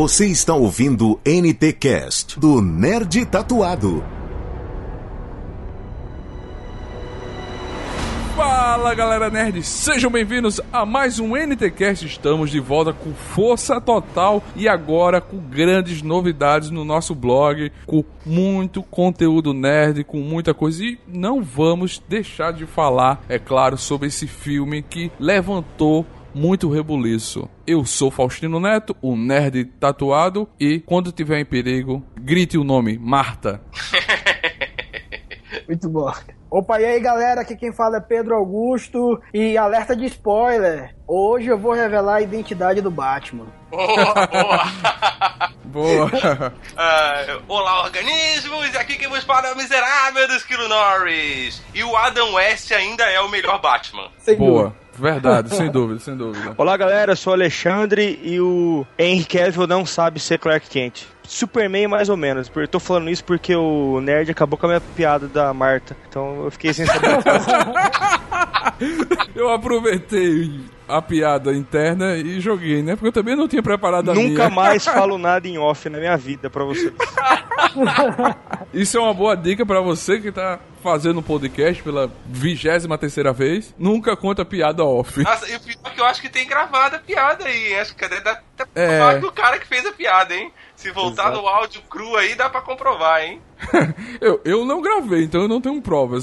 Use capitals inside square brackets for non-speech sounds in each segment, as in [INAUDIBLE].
Você está ouvindo NT Cast do Nerd Tatuado. Fala galera nerd, sejam bem-vindos a mais um NTCast. Estamos de volta com força total e agora com grandes novidades no nosso blog, com muito conteúdo nerd, com muita coisa. E não vamos deixar de falar, é claro, sobre esse filme que levantou muito rebuliço. Eu sou Faustino Neto, o nerd tatuado, e quando tiver em perigo, grite o nome Marta. [LAUGHS] Muito bom. Opa, e aí galera, aqui quem fala é Pedro Augusto e alerta de spoiler. Hoje eu vou revelar a identidade do Batman. Boa, boa. [LAUGHS] Boa. Uh, [LAUGHS] olá, organismos! Aqui quem vos fala é o miserável do Esquilo Norris. E o Adam West ainda é o melhor Batman. Sem Boa. dúvida. Verdade, sem dúvida, sem dúvida. Olá galera, eu sou o Alexandre e o Henry Cavill não sabe ser Clark Kent. Superman mais ou menos, eu tô falando isso porque o nerd acabou com a minha piada da Marta, então eu fiquei sem saber. [LAUGHS] Eu aproveitei a piada interna e joguei, né? Porque eu também não tinha preparado a Nunca minha. mais [LAUGHS] falo nada em off na minha vida pra vocês. [LAUGHS] Isso é uma boa dica pra você que tá fazendo um podcast pela vigésima terceira vez. Nunca conta piada off. Nossa, e o pior é que eu acho que tem gravada a piada aí. hein? Acho que dá até pra É. do cara que fez a piada, hein? Se voltar no áudio cru aí, dá pra comprovar, hein? [LAUGHS] Eu, eu não gravei, então eu não tenho provas.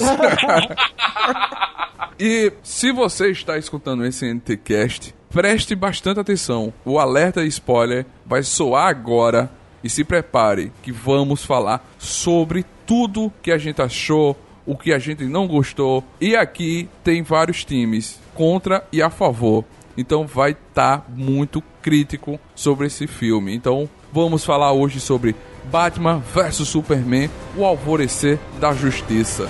[LAUGHS] e se você está escutando esse NTCast, preste bastante atenção. O alerta spoiler vai soar agora. E se prepare que vamos falar sobre tudo que a gente achou, o que a gente não gostou. E aqui tem vários times, contra e a favor. Então vai estar muito crítico sobre esse filme. Então vamos falar hoje sobre Batman vs Superman, o alvorecer da justiça.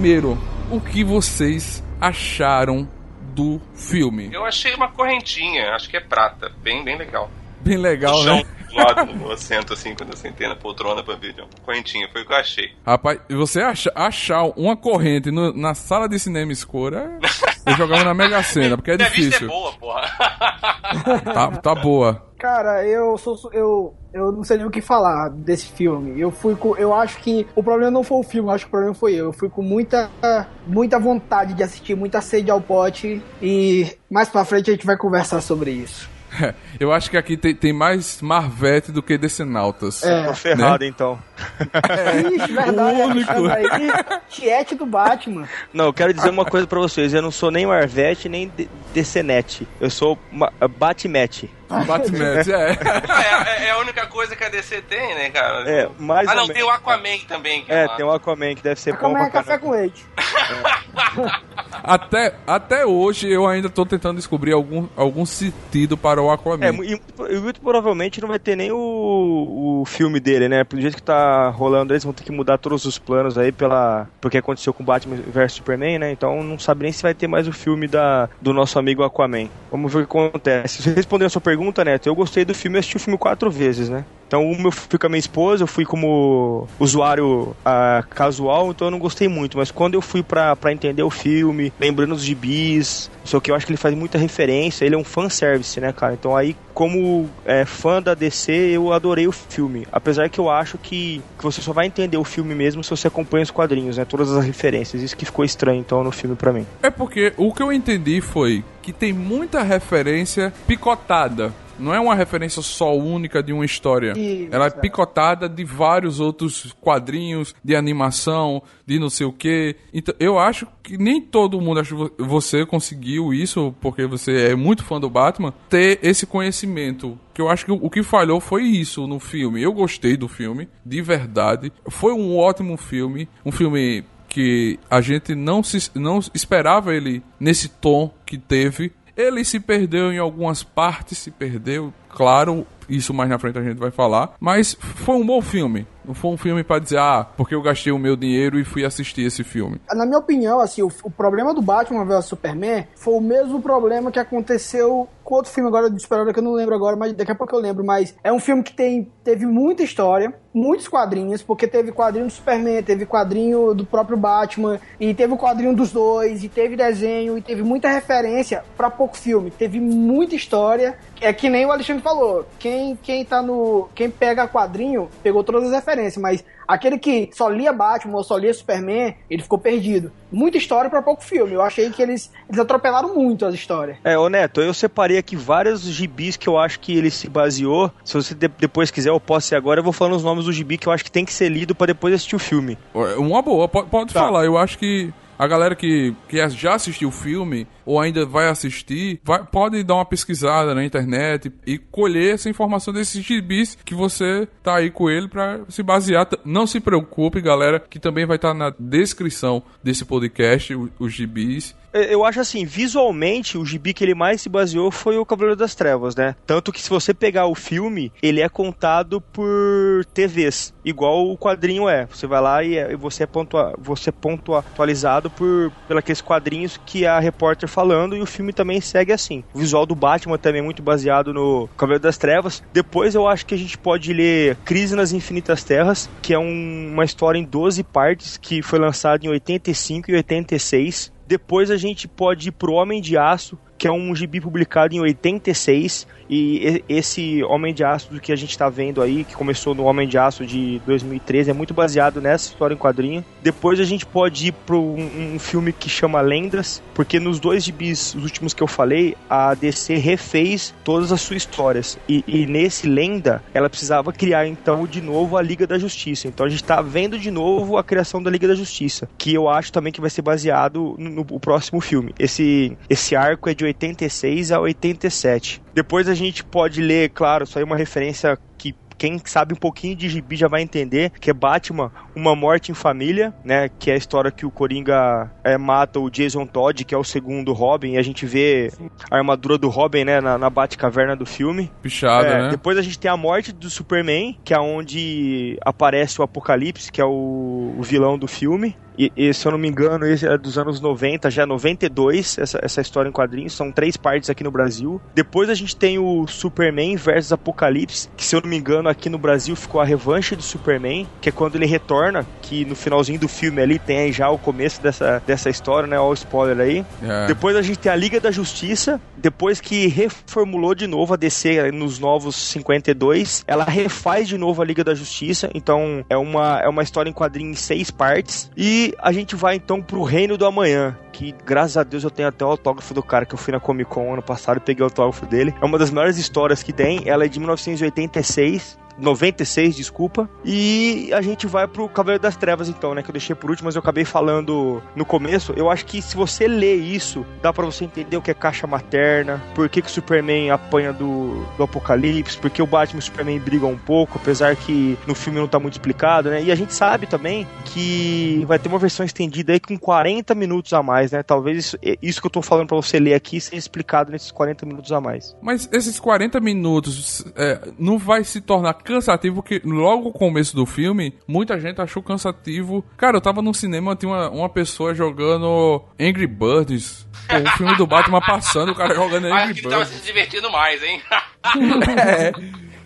Primeiro, o que vocês acharam do filme? Eu achei uma correntinha, acho que é prata. Bem, bem legal. Bem legal, no chão, né? do lado do assento, [LAUGHS] assim, quando eu sentei na poltrona pra ver. uma Correntinha, foi o que eu achei. Rapaz, você acha, achar uma corrente no- na sala de cinema escura, [LAUGHS] eu jogava na Mega Sena, porque é Minha vista é difícil. boa, porra. [LAUGHS] Tá, tá boa. Cara, eu sou eu eu não sei nem o que falar desse filme. Eu fui com eu acho que o problema não foi o filme, eu acho que o problema foi eu. Eu fui com muita muita vontade de assistir, muita sede ao pote e mais pra frente a gente vai conversar sobre isso. [LAUGHS] Eu acho que aqui tem, tem mais Marvete do que Decenautas. É. Tô ferrado então. Ixi, verdade, o único. Alexandre aí, Tiete do Batman. Não, eu quero dizer uma coisa pra vocês, eu não sou nem Marvete nem De- Decenete. Eu sou Batmete. Batman, é. é, é a única coisa que a DC tem, né, cara? É, mais ah, não, tem o Aquaman também. Que É, massa. tem o Aquaman que deve ser bom Como é café com leite. Até, até hoje eu ainda tô tentando descobrir algum, algum sentido para o Aquaman. É, e, e muito provavelmente não vai ter nem o, o filme dele, né? Pelo jeito que tá rolando, eles vão ter que mudar todos os planos aí pela porque aconteceu com Batman vs Superman, né? Então não sabe nem se vai ter mais o filme da, do nosso amigo Aquaman. Vamos ver o que acontece. Respondendo a sua pergunta, Neto, eu gostei do filme, eu assisti o filme quatro vezes, né? Então, uma eu fui com a minha esposa, eu fui como usuário ah, casual, então eu não gostei muito. Mas quando eu fui pra, entender o filme, lembrando os gibis, só que eu acho que ele faz muita referência, ele é um fanservice, né, cara? Então aí, como é, fã da DC, eu adorei o filme. Apesar que eu acho que, que você só vai entender o filme mesmo se você acompanha os quadrinhos, né? Todas as referências. Isso que ficou estranho, então, no filme pra mim. É porque o que eu entendi foi que tem muita referência picotada. Não é uma referência só única de uma história. Isso, Ela é picotada de vários outros quadrinhos, de animação, de não sei o que. Então, eu acho que nem todo mundo, acho que vo- você conseguiu isso, porque você é muito fã do Batman, ter esse conhecimento. Que eu acho que o o que falhou foi isso no filme. Eu gostei do filme, de verdade. Foi um ótimo filme. Um filme que a gente não, se, não esperava ele nesse tom que teve. Ele se perdeu em algumas partes, se perdeu, claro, isso mais na frente a gente vai falar. Mas foi um bom filme. Não foi um filme para dizer, ah, porque eu gastei o meu dinheiro e fui assistir esse filme. Na minha opinião, assim, o, o problema do Batman vs Superman foi o mesmo problema que aconteceu com outro filme agora de super que eu não lembro agora, mas daqui a pouco eu lembro. Mas é um filme que tem, teve muita história, muitos quadrinhos, porque teve quadrinho do Superman, teve quadrinho do próprio Batman, e teve o quadrinho dos dois, e teve desenho, e teve muita referência para pouco filme. Teve muita história. É que nem o Alexandre falou, quem, quem tá no. Quem pega quadrinho, pegou todas as referências, mas Aquele que só lia Batman ou só lia Superman, ele ficou perdido. Muita história para pouco filme. Eu achei que eles, eles atropelaram muito as histórias. É, ô Neto, eu separei aqui vários gibis que eu acho que ele se baseou. Se você de depois quiser, eu posso ir agora. Eu vou falando os nomes do gibi que eu acho que tem que ser lido para depois assistir o filme. Uma boa, pode, pode tá. falar. Eu acho que a galera que, que já assistiu o filme ou ainda vai assistir, vai, pode dar uma pesquisada na internet e colher essa informação desses gibis que você tá aí com ele para se basear. Não se preocupe, galera, que também vai estar tá na descrição desse podcast, os gibis. Eu acho assim, visualmente, o gibi que ele mais se baseou foi o Cavaleiro das Trevas, né? Tanto que se você pegar o filme, ele é contado por TVs, igual o quadrinho é. Você vai lá e, é, você é pontua, você é pontualizado por aqueles quadrinhos que a repórter falando e o filme também segue assim. O visual do Batman também é muito baseado no Cavaleiro das Trevas. Depois eu acho que a gente pode ler Crise nas Infinitas Terras, que é um, uma história em 12 partes que foi lançada em 85 e 86 depois a gente pode ir pro Homem de Aço, que é um gibi publicado em 86 e esse Homem de Aço que a gente está vendo aí, que começou no Homem de Aço de 2013, é muito baseado nessa história em quadrinho. Depois a gente pode ir para um, um, filme que chama Lendas, porque nos dois gibis, os últimos que eu falei, a DC refez todas as suas histórias. E, e nesse Lenda, ela precisava criar então de novo a Liga da Justiça. Então a gente está vendo de novo a criação da Liga da Justiça, que eu acho também que vai ser baseado no, no próximo filme. Esse, esse arco é de 86 a 87. Depois a gente pode ler, claro, isso aí é uma referência que quem sabe um pouquinho de gibi já vai entender que é Batman, uma morte em família, né? Que é a história que o Coringa é, mata o Jason Todd, que é o segundo Robin, e a gente vê a armadura do Robin, né, na, na Batcaverna do filme. Pichada, é, né? Depois a gente tem a morte do Superman, que é onde aparece o Apocalipse, que é o, o vilão do filme. E, e, se eu não me engano, esse é dos anos 90, já 92, essa, essa história em quadrinhos. São três partes aqui no Brasil. Depois a gente tem o Superman versus Apocalipse, que se eu não me engano, aqui no Brasil ficou a revanche do Superman, que é quando ele retorna, que no finalzinho do filme ali tem já o começo dessa, dessa história, né? Olha o spoiler aí. É. Depois a gente tem a Liga da Justiça, depois que reformulou de novo a DC nos novos 52, ela refaz de novo a Liga da Justiça. Então é uma, é uma história em quadrinho em seis partes. E a gente vai então pro Reino do Amanhã, que graças a Deus eu tenho até o autógrafo do cara que eu fui na Comic Con ano passado e peguei o autógrafo dele. É uma das melhores histórias que tem, ela é de 1986 96, desculpa. E a gente vai pro Cavaleiro das Trevas, então, né? Que eu deixei por último, mas eu acabei falando no começo. Eu acho que se você lê isso, dá para você entender o que é caixa materna, por que, que o Superman apanha do, do Apocalipse, por que o Batman e o Superman brigam um pouco, apesar que no filme não tá muito explicado, né? E a gente sabe também que vai ter uma versão estendida aí com 40 minutos a mais, né? Talvez isso, isso que eu tô falando para você ler aqui seja explicado nesses 40 minutos a mais. Mas esses 40 minutos é, não vai se tornar cansativo porque logo no começo do filme, muita gente achou cansativo. Cara, eu tava no cinema, tinha uma, uma pessoa jogando Angry Birds. Pô, o filme do Batman passando, o cara jogando Angry Birds. Acho que ele tava se divertindo mais, hein? [LAUGHS] [LAUGHS] é.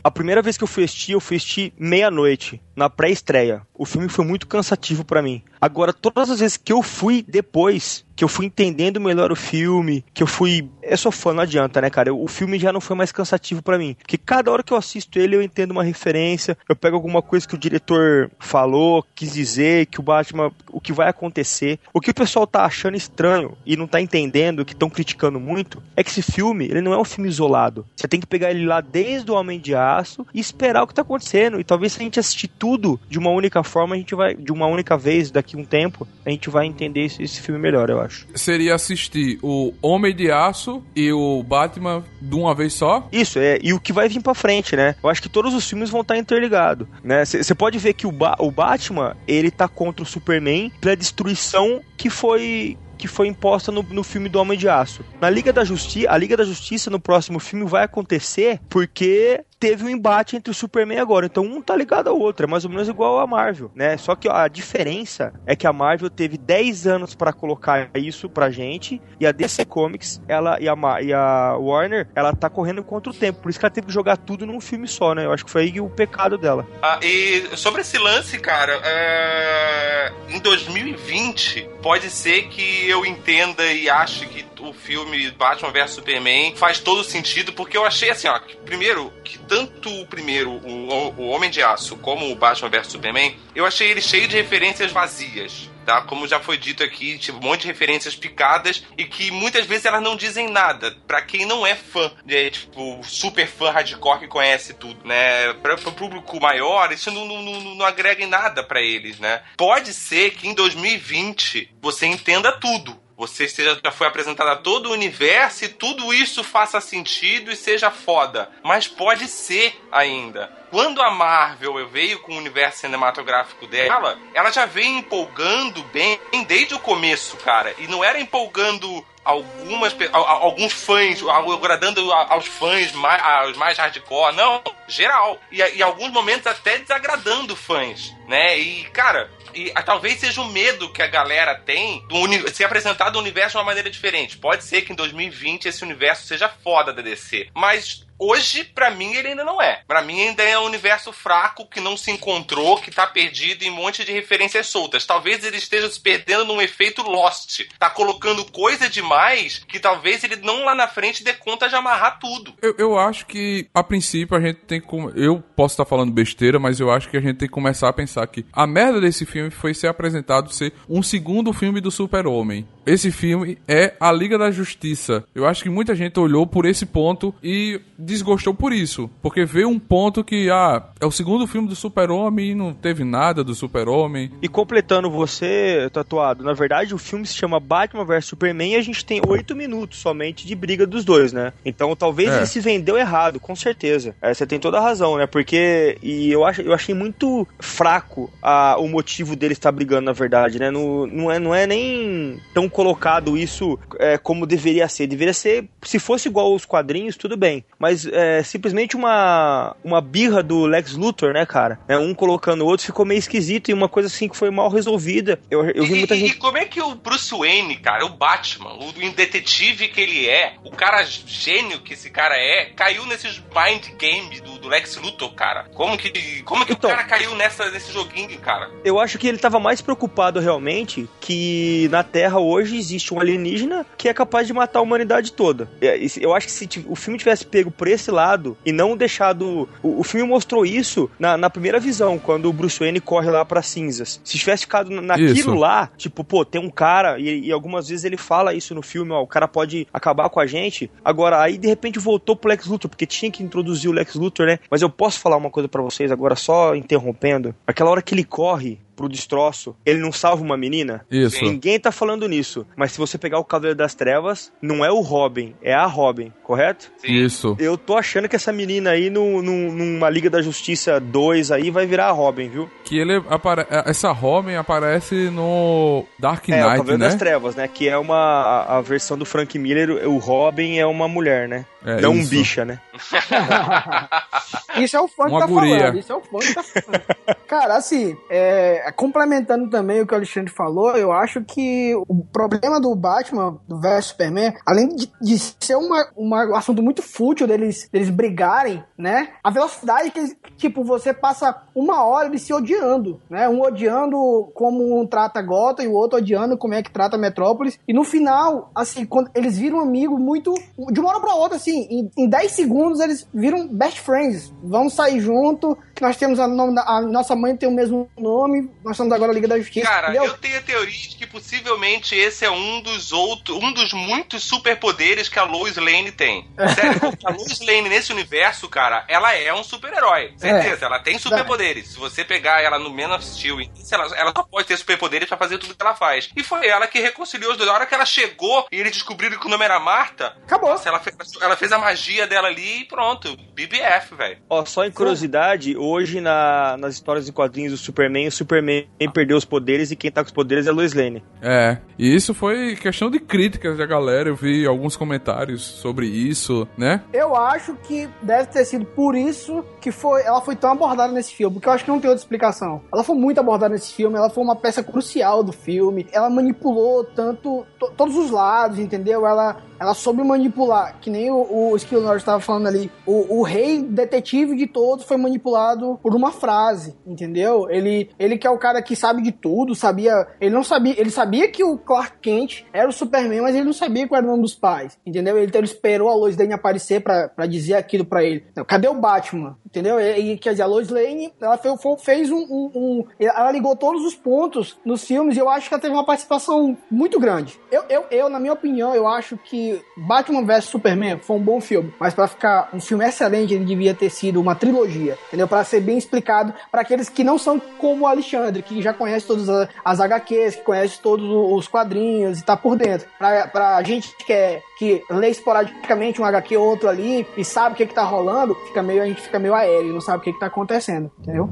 A primeira vez que eu fui assistir, eu fui assistir meia-noite, na pré-estreia. O filme foi muito cansativo para mim. Agora, todas as vezes que eu fui depois, que eu fui entendendo melhor o filme, que eu fui. Eu sou fã, não adianta, né, cara? O filme já não foi mais cansativo para mim. Porque cada hora que eu assisto ele, eu entendo uma referência, eu pego alguma coisa que o diretor falou, quis dizer, que o Batman. o que vai acontecer. O que o pessoal tá achando estranho e não tá entendendo, que estão criticando muito, é que esse filme, ele não é um filme isolado. Você tem que pegar ele lá desde o Homem de Aço e esperar o que tá acontecendo. E talvez se a gente assistir tudo de uma única forma, a gente vai. de uma única vez, daqui um tempo, a gente vai entender esse, esse filme melhor, eu acho. Seria assistir o Homem de Aço e o Batman de uma vez só? Isso, é. E o que vai vir pra frente, né? Eu acho que todos os filmes vão estar interligados, né? Você pode ver que o, ba o Batman, ele tá contra o Superman pela destruição que foi que foi imposta no, no filme do Homem de Aço. Na Liga da Justiça, a Liga da Justiça no próximo filme vai acontecer porque teve um embate entre o Superman agora. Então um tá ligado ao outro, é mais ou menos igual a Marvel, né? Só que a diferença é que a Marvel teve 10 anos para colocar isso pra gente e a DC Comics, ela e a, e a Warner, ela tá correndo contra o tempo. Por isso que ela teve que jogar tudo num filme só, né? Eu acho que foi aí o pecado dela. Ah, e sobre esse lance, cara, é... em 2020 pode ser que eu entenda e ache que o filme Batman vs Superman faz todo sentido, porque eu achei assim, ó, que, primeiro, que tanto o primeiro, o, o Homem de Aço, como o Batman vs Superman, eu achei ele cheio de referências vazias tá? Como já foi dito aqui, tipo, um monte de referências picadas e que muitas vezes elas não dizem nada para quem não é fã, é, tipo, super fã hardcore que conhece tudo, né? Para o público maior, isso não, não, não, não agrega em nada para eles, né? Pode ser que em 2020 você entenda tudo, você seja, já foi apresentado a todo o universo e tudo isso faça sentido e seja foda. Mas pode ser ainda. Quando a Marvel veio com o universo cinematográfico dela, ela já veio empolgando bem desde o começo, cara. E não era empolgando algumas alguns fãs, agradando aos fãs mais, aos mais hardcore, não, geral. E em alguns momentos até desagradando fãs, né? E, cara, e a, talvez seja o medo que a galera tem do se apresentar do universo de uma maneira diferente. Pode ser que em 2020 esse universo seja foda da DC, mas hoje, para mim, ele ainda não é. Para mim, ainda é um universo fraco que não se encontrou, que tá perdido em um monte de referências soltas. Talvez ele esteja se perdendo num efeito Lost. Tá colocando coisa demais que talvez ele não lá na frente dê conta de amarrar tudo. Eu, eu acho que, a princípio, a gente tem que. Eu posso estar falando besteira, mas eu acho que a gente tem que começar a pensar que a merda desse filme foi ser apresentado ser um segundo filme do Super-Homem. Esse filme é a Liga da Justiça. Eu acho que muita gente olhou por esse ponto e desgostou por isso. Porque vê um ponto que, ah, é o segundo filme do Super-Homem e não teve nada do Super-Homem. E completando você, tatuado, na verdade o filme se chama Batman vs Superman e a gente tem oito minutos somente de briga dos dois, né? Então talvez é. ele se vendeu errado, com certeza. É, você tem toda a razão, né? Porque, e eu, acho, eu achei muito fraco a, o motivo dele estar brigando, na verdade, né? No, não, é, não é nem tão colocado isso é, como deveria ser. Deveria ser, se fosse igual aos quadrinhos, tudo bem. Mas é simplesmente uma, uma birra do Lex Luthor, né, cara? É, um colocando o outro ficou meio esquisito e uma coisa assim que foi mal resolvida. Eu, eu vi muita e, gente. E como é que o Bruce Wayne, cara, o Batman, o detetive que ele é, o cara gênio que esse cara é, caiu nesses mind games do, do Lex Luthor, cara? Como que, como que então, o cara caiu nessa, nesse joguinho, cara? Eu acho que ele tava mais preocupado realmente que na Terra hoje existe um alienígena que é capaz de matar a humanidade toda. É, eu acho que se o filme tivesse pego por esse lado e não deixado. O, o filme mostrou isso na, na, primeira visão, quando o Bruce Wayne corre lá para cinzas. Se tivesse ficado naquilo isso. lá, tipo, pô, tem um cara, e, e, algumas vezes ele fala isso no filme, ó, o cara pode acabar com a gente. Agora, aí de repente voltou pro Lex Luthor, porque tinha que introduzir o Lex Luthor, né? Mas eu posso falar uma coisa para vocês agora, só interrompendo. Aquela hora que ele corre pro destroço, ele não salva uma menina? Isso. Ninguém tá falando nisso. Mas se você pegar o Cavaleiro das Trevas, não é o Robin, é a Robin, correto? Sim. Isso. Eu tô achando que essa menina aí, no, no, numa Liga da Justiça 2 aí, vai virar a Robin, viu? Que ele apare... essa Robin aparece no Dark Knight, é, o Cavaleiro né? das Trevas, né? Que é uma a, a, versão do Frank Miller, o Robin é uma mulher, né? É, não isso. um bicha, né? [LAUGHS] isso é o fã que tá guria. falando. Isso é o fã que tá falando. Cara, assim, é, complementando também o que o Alexandre falou, eu acho que o problema do Batman do vs Superman, além de, de ser uma, uma, um assunto muito fútil deles, deles brigarem, né? A velocidade que, tipo, você passa uma hora eles se odiando, né? Um odiando como um trata Gotham e o outro odiando como é que trata Metrópolis. E no final, assim, quando eles viram um amigo muito. De uma hora pra outra, assim, em, em 10 segundos eles viram best friends. Vamos sair junto, nós temos a, nome, a nossa mãe tem o mesmo nome, nós somos agora a Liga da Justiça. Cara, entendeu? eu tenho a teoria de que possivelmente esse é um dos outros, um dos muitos superpoderes que a Lois Lane tem. Sério, a Lois Lane nesse universo, cara, ela é um super-herói. Certeza, é. ela tem superpoderes. Se você pegar ela no Man of Steel, ela, ela só pode ter superpoderes pra fazer tudo que ela faz. E foi ela que reconciliou os dois. Na hora que ela chegou e eles descobriram que o nome era Marta, acabou. Nossa, ela, fez, ela fez a magia dela ali e pronto. BBF, velho. Ó, só em curiosidade, o hoje na, nas histórias em quadrinhos do Superman, o Superman perdeu os poderes e quem tá com os poderes é Lois Lane. É, e isso foi questão de críticas da galera, eu vi alguns comentários sobre isso, né? Eu acho que deve ter sido por isso que foi, ela foi tão abordada nesse filme, porque eu acho que não tem outra explicação. Ela foi muito abordada nesse filme, ela foi uma peça crucial do filme, ela manipulou tanto todos os lados, entendeu? Ela ela soube manipular, que nem o, o Skill Norris estava falando ali. O, o, rei detetive de todos foi manipulado por uma frase, entendeu? Ele, ele que é o cara que sabe de tudo, sabia. Ele não sabia. Ele sabia que o Clark Kent era o Superman, mas ele não sabia qual era o nome dos pais, entendeu? Ele, então, ele esperou a Lois Lane aparecer para dizer aquilo para ele. Não, cadê o Batman? Entendeu? E, e, quer dizer, a Lois Lane, ela fez, fez um, um, um, Ela ligou todos os pontos nos filmes e eu acho que ela teve uma participação muito grande. Eu, eu, eu na minha opinião, eu acho que Batman vs Superman foi um bom filme, mas para ficar um filme excelente, ele devia ter sido uma trilogia, entendeu? Para ser bem explicado para aqueles que não são como o Alexandre, que já conhece todas as HQs, que conhece todos os quadrinhos e tá por dentro. Pra, pra gente que, é, que lê esporadicamente um HQ ou outro ali e sabe o que que tá rolando, fica meio, a gente fica meio aéreo, não sabe o que que tá acontecendo, entendeu?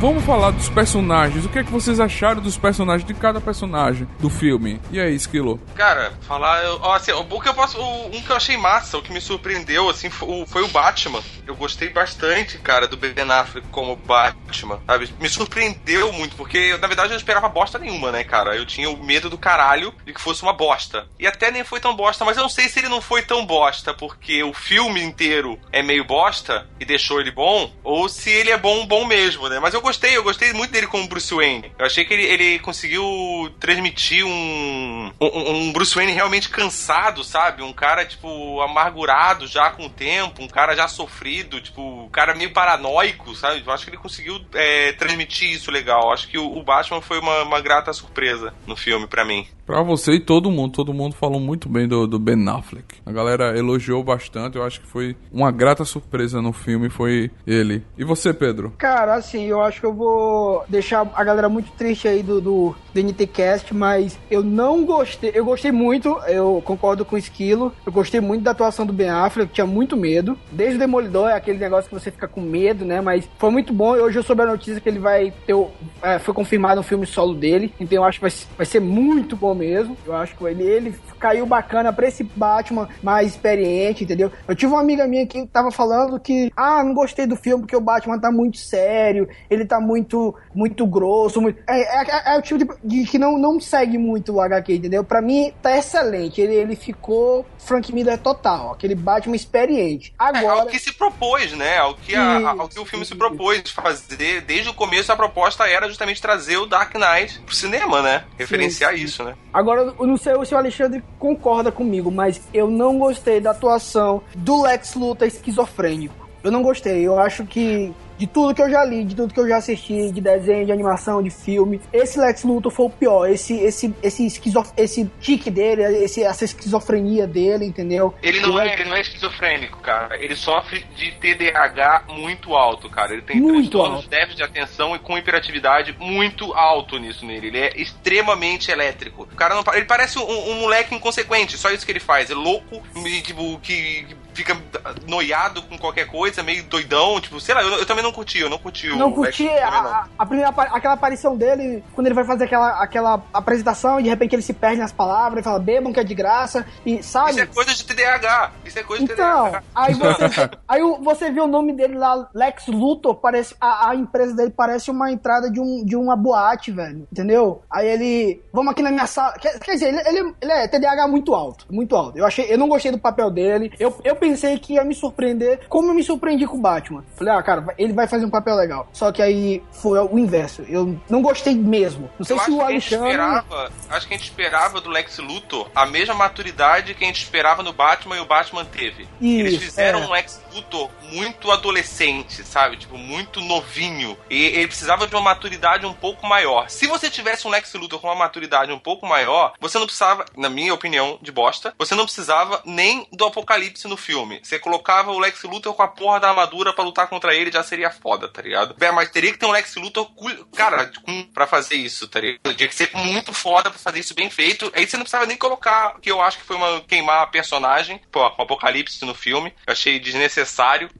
Vamos falar dos personagens. O que é que vocês acharam dos personagens de cada personagem do filme? E aí, Esquilo? Cara, falar. Ó, assim, o que eu posso. um que eu achei massa, o que me surpreendeu, assim, foi, foi o Batman. Eu gostei bastante, cara, do Ben Affleck como Batman, sabe? Me surpreendeu muito, porque na verdade eu não esperava bosta nenhuma, né, cara? Eu tinha o medo do caralho de que fosse uma bosta. E até nem foi tão bosta, mas eu não sei se ele não foi tão bosta porque o filme inteiro é meio bosta e deixou ele bom, ou se ele é bom, bom mesmo, né? Mas eu gostei, eu gostei muito dele como Bruce Wayne. Eu achei que ele, ele conseguiu transmitir um, um, um, Bruce Wayne realmente cansado, sabe? Um cara, tipo, amargurado já com o tempo, um cara já sofrido, tipo, um cara meio paranoico, sabe? Eu acho que ele conseguiu é, transmitir isso legal. Eu acho que o, o Batman foi uma, uma grata surpresa no filme para mim. Pra você e todo mundo, todo mundo falou muito bem do, do, Ben Affleck. A galera elogiou bastante, eu acho que foi uma grata surpresa no filme, foi ele. E você, Pedro? Cara, assim, eu acho que eu vou deixar a galera muito triste aí do, do, do NTCast, mas eu não gostei, eu gostei muito, eu concordo com o Esquilo, eu gostei muito da atuação do Ben Affleck, tinha muito medo. Desde o Demolidor é aquele negócio que você fica com medo, né, mas foi muito bom hoje eu soube a notícia que ele vai ter, é, foi confirmado um filme solo dele, então eu acho que vai, vai ser muito bom mesmo. Eu acho que ele, ele caiu bacana pra esse Batman mais experiente, entendeu? Eu tive uma amiga minha que tava falando que, ah, não gostei do filme porque o Batman tá muito sério, ele tá muito, muito grosso. Muito... É, é, é, o tipo de, de, que não, não segue muito o HQ, entendeu? Pra mim, tá excelente. Ele, ele ficou Frank Miller total, aquele Batman experiente. Agora... É, ao que se propôs, né? Ao que, a, ao que o filme se propôs fazer. Desde o começo, a proposta era justamente trazer o Dark Knight pro cinema, né? Referenciar sim, sim. isso, né? Agora, eu não sei se o Alexandre concorda comigo, mas eu não gostei da atuação do Lex Luthor esquizofrênico. Eu não gostei. Eu acho que de tudo que eu já li, de tudo que eu já assisti, de desenho, de animação, de filme, esse Lex Luthor foi o pior. Esse, esse, esse, esquizof... esse tique dele, esse, essa esquizofrenia dele, entendeu? Ele não, é, ele não é esquizofrênico, cara. Ele sofre de TDAH muito alto, cara. Ele tem muito transtornos, déficit de atenção e com hiperatividade muito alto nisso nele. Ele é extremamente elétrico. O cara não, ele parece um, um moleque inconsequente, só isso que ele faz. É louco, tipo, que fica noiado com qualquer coisa, meio doidão, tipo, sei lá, eu, eu também não curti, eu não curti não curti a, a, primeira, aquela aparição dele, quando ele vai fazer aquela, aquela apresentação e de repente ele se perde nas palavras e fala, bebam que é de graça, e sabe? Isso é coisa de TDAH, isso é coisa de então, TDAH. Aí você, aí você vê o nome dele lá, Lex Luthor, parece, a, a empresa dele parece uma entrada de, um, de uma boate, velho, entendeu? Aí ele, vamos aqui na minha sala, quer, quer dizer, ele, ele, ele é TDAH muito alto, muito alto. Eu achei, eu não gostei do papel dele, eu, eu pensei pensei que ia me surpreender, como eu me surpreendi com o Batman. Falei, ah, cara, ele vai fazer um papel legal. Só que aí foi o inverso. Eu não gostei mesmo. Não sei eu se o Alexandre. Esperava, acho que a gente esperava do Lex Luthor a mesma maturidade que a gente esperava no Batman e o Batman teve. Isso, Eles fizeram é. um Lex Muito adolescente, sabe? Tipo, muito novinho. E ele precisava de uma maturidade um pouco maior. Se você tivesse um Lex Luthor com uma maturidade um pouco maior, você não precisava, na minha opinião, de bosta, você não precisava nem do apocalipse no filme. Você colocava o Lex Luthor com a porra da armadura para lutar contra ele, já seria foda, tá ligado? É, mas teria que ter um Lex Luthor, cara, pra fazer isso, tá ligado? Tinha que ser muito foda pra fazer isso bem feito. Aí você não precisava nem colocar, que eu acho que foi uma queimar a personagem, pô, um apocalipse no filme. Eu achei desnecessário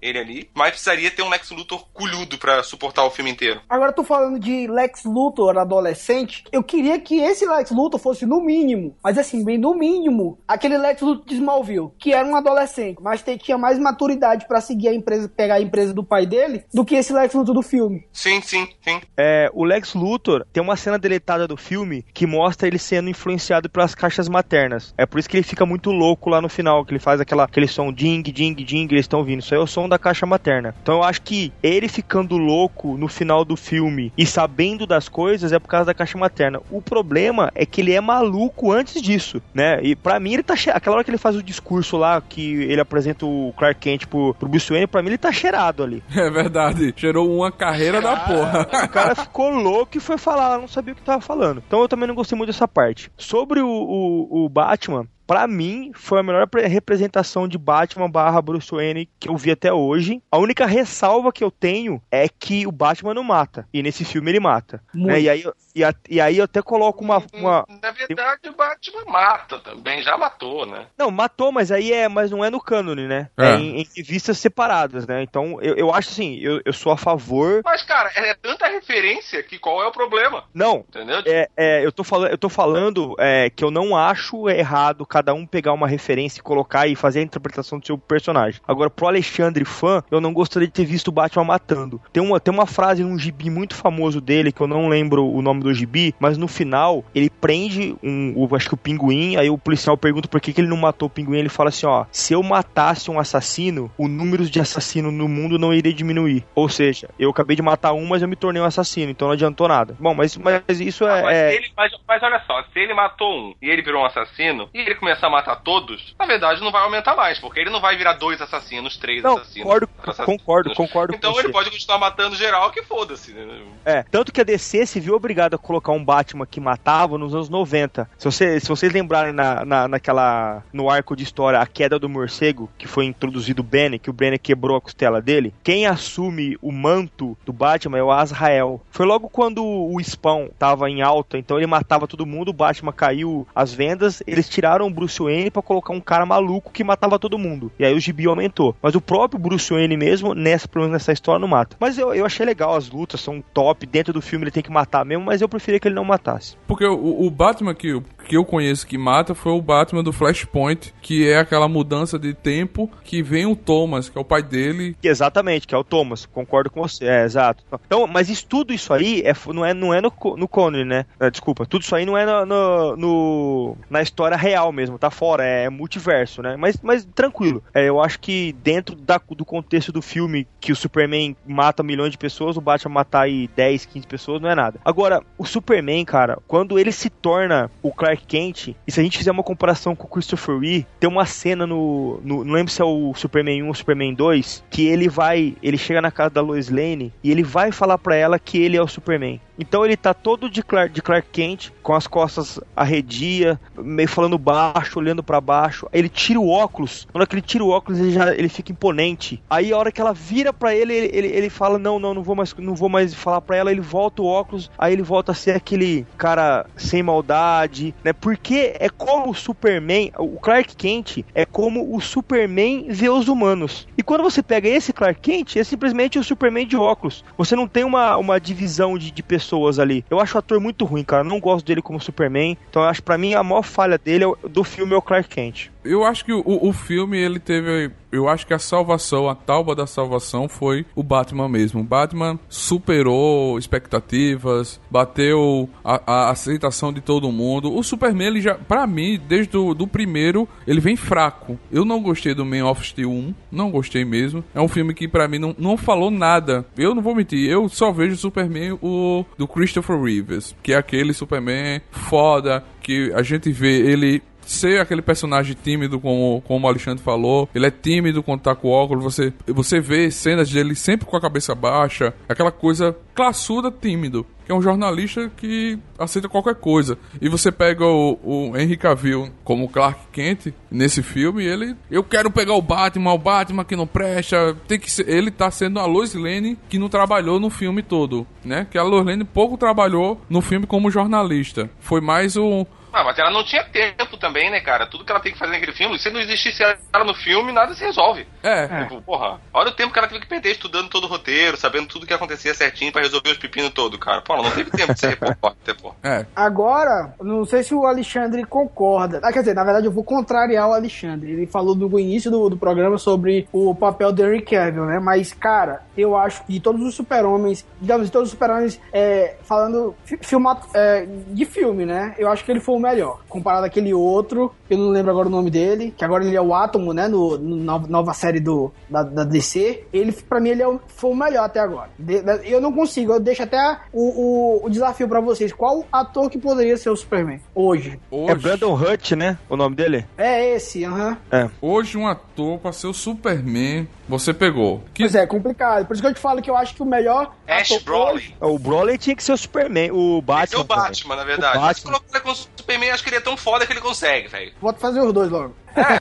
ele ali. Mas precisaria ter um Lex Luthor culhudo para suportar o filme inteiro. Agora, tô falando de Lex Luthor adolescente. Eu queria que esse Lex Luthor fosse no mínimo, mas assim, bem no mínimo, aquele Lex Luthor de Smallville, que era um adolescente, mas tinha mais maturidade para seguir a empresa, pegar a empresa do pai dele, do que esse Lex Luthor do filme. Sim, sim, sim. É, o Lex Luthor tem uma cena deletada do filme que mostra ele sendo influenciado pelas caixas maternas. É por isso que ele fica muito louco lá no final, que ele faz aquela, aquele som ding, ding, ding, eles estão vindo. Isso aí é o som da caixa materna. Então eu acho que ele ficando louco no final do filme e sabendo das coisas é por causa da caixa materna. O problema é que ele é maluco antes disso, né? E para mim ele tá che... aquela hora que ele faz o discurso lá que ele apresenta o Clark Kent pro, pro Bruce Wayne, para mim ele tá cheirado ali. [LAUGHS] É verdade. Cheirou uma carreira da porra. o cara [LAUGHS] ficou louco e foi falar, não sabia o que tava falando. Então eu também não gostei muito dessa parte. Sobre o, o, o Batman, para mim, foi a melhor representação de Batman barra Bruce Wayne que eu vi até hoje. A única ressalva que eu tenho é que o Batman não mata. E nesse filme ele mata. Né? E, aí, e, a, e, aí eu até coloco uma. uma... Na verdade, o Batman mata também, já matou, né? Não, matou, mas aí é. Mas não é no cânone, né? É, é em, em, revistas separadas, né? Então eu, eu acho assim, eu, eu sou a favor. Mas, cara, é tanta referência que qual é o problema? Não. Entendeu? É, é, eu, tô falando, eu tô falando é, que eu não acho errado cada um pegar uma referência e colocar e fazer a interpretação do seu personagem. Agora, pro Alexandre fã, eu não gostaria de ter visto o Batman matando. Tem uma, tem uma frase num gibi muito famoso dele, que eu não lembro o nome do gibi, mas no final, ele prende um, o, acho que o pinguim, aí o policial pergunta por que, que ele não matou o pinguim, ele fala assim, ó, se eu matasse um assassino, o número de assassinos no mundo não iria diminuir. Ou seja, eu acabei de matar um, mas eu me tornei um assassino, então não adiantou nada. Bom, mas, mas isso é... Ah, mas, é... Ele, mas, mas olha só, se ele matou um e ele virou um assassino, e ele começar a matar todos, na verdade não vai aumentar mais, porque ele não vai virar dois assassinos, três não, assassinos. Concordo, assassinos. concordo, concordo. Então ele você. pode continuar matando geral, que foda-se. Né? É, tanto que a DC se viu obrigada a colocar um Batman que matava nos anos 90. Se, você, se vocês lembrarem na, na, naquela. no arco de história A Queda do Morcego, que foi introduzido o Banner, que o Banner quebrou a costela dele, quem assume o manto do Batman é o Azrael. Foi logo quando o Spawn tava em alta, então ele matava todo mundo, o Batman caiu as vendas, eles tiraram o Bruce Wayne pra colocar um cara maluco que matava todo mundo. E aí o gibi aumentou. Mas o próprio Bruce Wayne mesmo, nessa, pelo menos nessa história, não mata. Mas eu, eu achei legal, as lutas são top. Dentro do filme ele tem que matar mesmo, mas eu preferia que ele não matasse. Porque o, o Batman que, que eu conheço que mata foi o Batman do Flashpoint, que é aquela mudança de tempo que vem o Thomas, que é o pai dele. Exatamente, que é o Thomas. Concordo com você. É, exato. Então, mas isso, tudo isso aí é, não é, não é no, no Connery, né? É, desculpa, tudo isso aí não é no, no, no, na história real mesmo, tá fora. É multi multiverso, né? Mas, mas tranquilo. É, eu acho que dentro da, do contexto do filme, que o Superman mata milhões de pessoas, o Batman matar aí 10, 15 pessoas não é nada. Agora, o Superman, cara, quando ele se torna o Clark Kent, e se a gente fizer uma comparação com o Christopher Reeve, tem uma cena no, no não lembro se é o Superman 1 ou Superman 2, que ele vai, ele chega na casa da Lois Lane e ele vai falar para ela que ele é o Superman. Então ele tá todo de Clark, de Clark Kent, com as costas arredia, meio falando baixo, olhando para baixo. Aí ele tira o óculos. Na hora que ele tira o óculos, ele já ele fica imponente. Aí a hora que ela vira para ele, ele, ele, ele, fala: "Não, não, não vou mais não vou mais falar para ela". Ele volta o óculos, aí ele volta a ser aquele cara sem maldade, né? Porque é como o Superman, o Clark Kent é como o Superman vê os humanos. E quando você pega esse Clark Kent, é simplesmente o Superman de óculos. Você não tem uma, uma divisão de, de pessoas ali. Eu acho o ator muito ruim, cara. não gosto dele como Superman. Então eu acho para mim a maior falha dele é do filme é o Clark Kent. Eu acho que o, o filme ele teve eu acho que a salvação, a talba da salvação foi o Batman mesmo. O Batman superou expectativas, bateu a, a, aceitação de todo mundo. O Superman, ele já, pra mim, desde o do primeiro, ele vem fraco. Eu não gostei do Man of Steel 1, não gostei mesmo. É um filme que pra mim não, não falou nada. Eu não vou mentir, eu só vejo o Superman o do Christopher Reeves, que é aquele Superman foda que a gente vê ele ser aquele personagem tímido, como, como o Alexandre falou. Ele é tímido quando tá com óculos. Você, você vê cenas dele sempre com a cabeça baixa. Aquela coisa classuda, tímido que é um jornalista que aceita qualquer coisa. E você pega o, o Henry Cavill como Clark Kent nesse filme, ele. Eu quero pegar o Batman, o Batman que não presta. Tem que ser, ele tá sendo a Lois Lane que não trabalhou no filme todo, né? Que a Lois Lane pouco trabalhou no filme como jornalista. Foi mais um ah, mas ela não tinha tempo também, né, cara? Tudo que ela tem que fazer naquele filme, se não existisse ela no filme, nada se resolve. É. Tipo, porra, olha o tempo que ela teve que perder estudando todo o roteiro, sabendo tudo que acontecia certinho para resolver os pepinos todo, cara. Pô, ela não teve tempo de ser repórter, pô. [LAUGHS] É. Agora, não sei se o Alexandre concorda. Ah, quer dizer, na verdade eu vou contrariar o Alexandre. Ele falou no início do, do programa sobre o papel do Henry Cavill, né? Mas, cara, eu acho que de todos os super-homens, digamos, de todos os super-homens, é, falando filmado, é, de filme, né? Eu acho que ele foi o melhor. Comparado àquele outro, eu não lembro agora o nome dele, que agora ele é o Átomo, né? No, no nova série do, da, da, DC. Ele, pra mim, ele é o, foi o melhor até agora. De, eu não consigo, eu deixo até o, o, o desafio pra vocês. Qual ator que poderia ser o Superman hoje? hoje? É Brandon Hutt, né? O nome dele? É esse, aham. Uh -huh. É. Hoje um ator pra ser o Superman, você pegou. Que... Pois é, complicado. Por isso que eu te falo que eu acho que o melhor. Ash Brolin. O Brolin tinha que ser o Superman, o Batman. Esse é o Batman, na verdade. O Batman. Mas colocou ele com o Superman, acho que ele é tão foda que ele consegue, velho. Vou fazer os dois logo. É,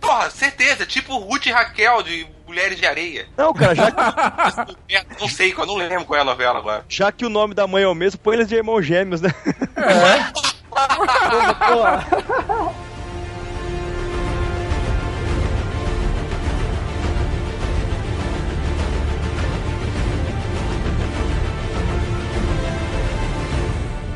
porra, certeza. Tipo Ruth e Raquel de Mulheres de Areia. Não, cara, já que... não sei, eu não lembro qual é a novela agora. Já que o nome da mãe é o mesmo, põe eles de irmãos gêmeos, né? É.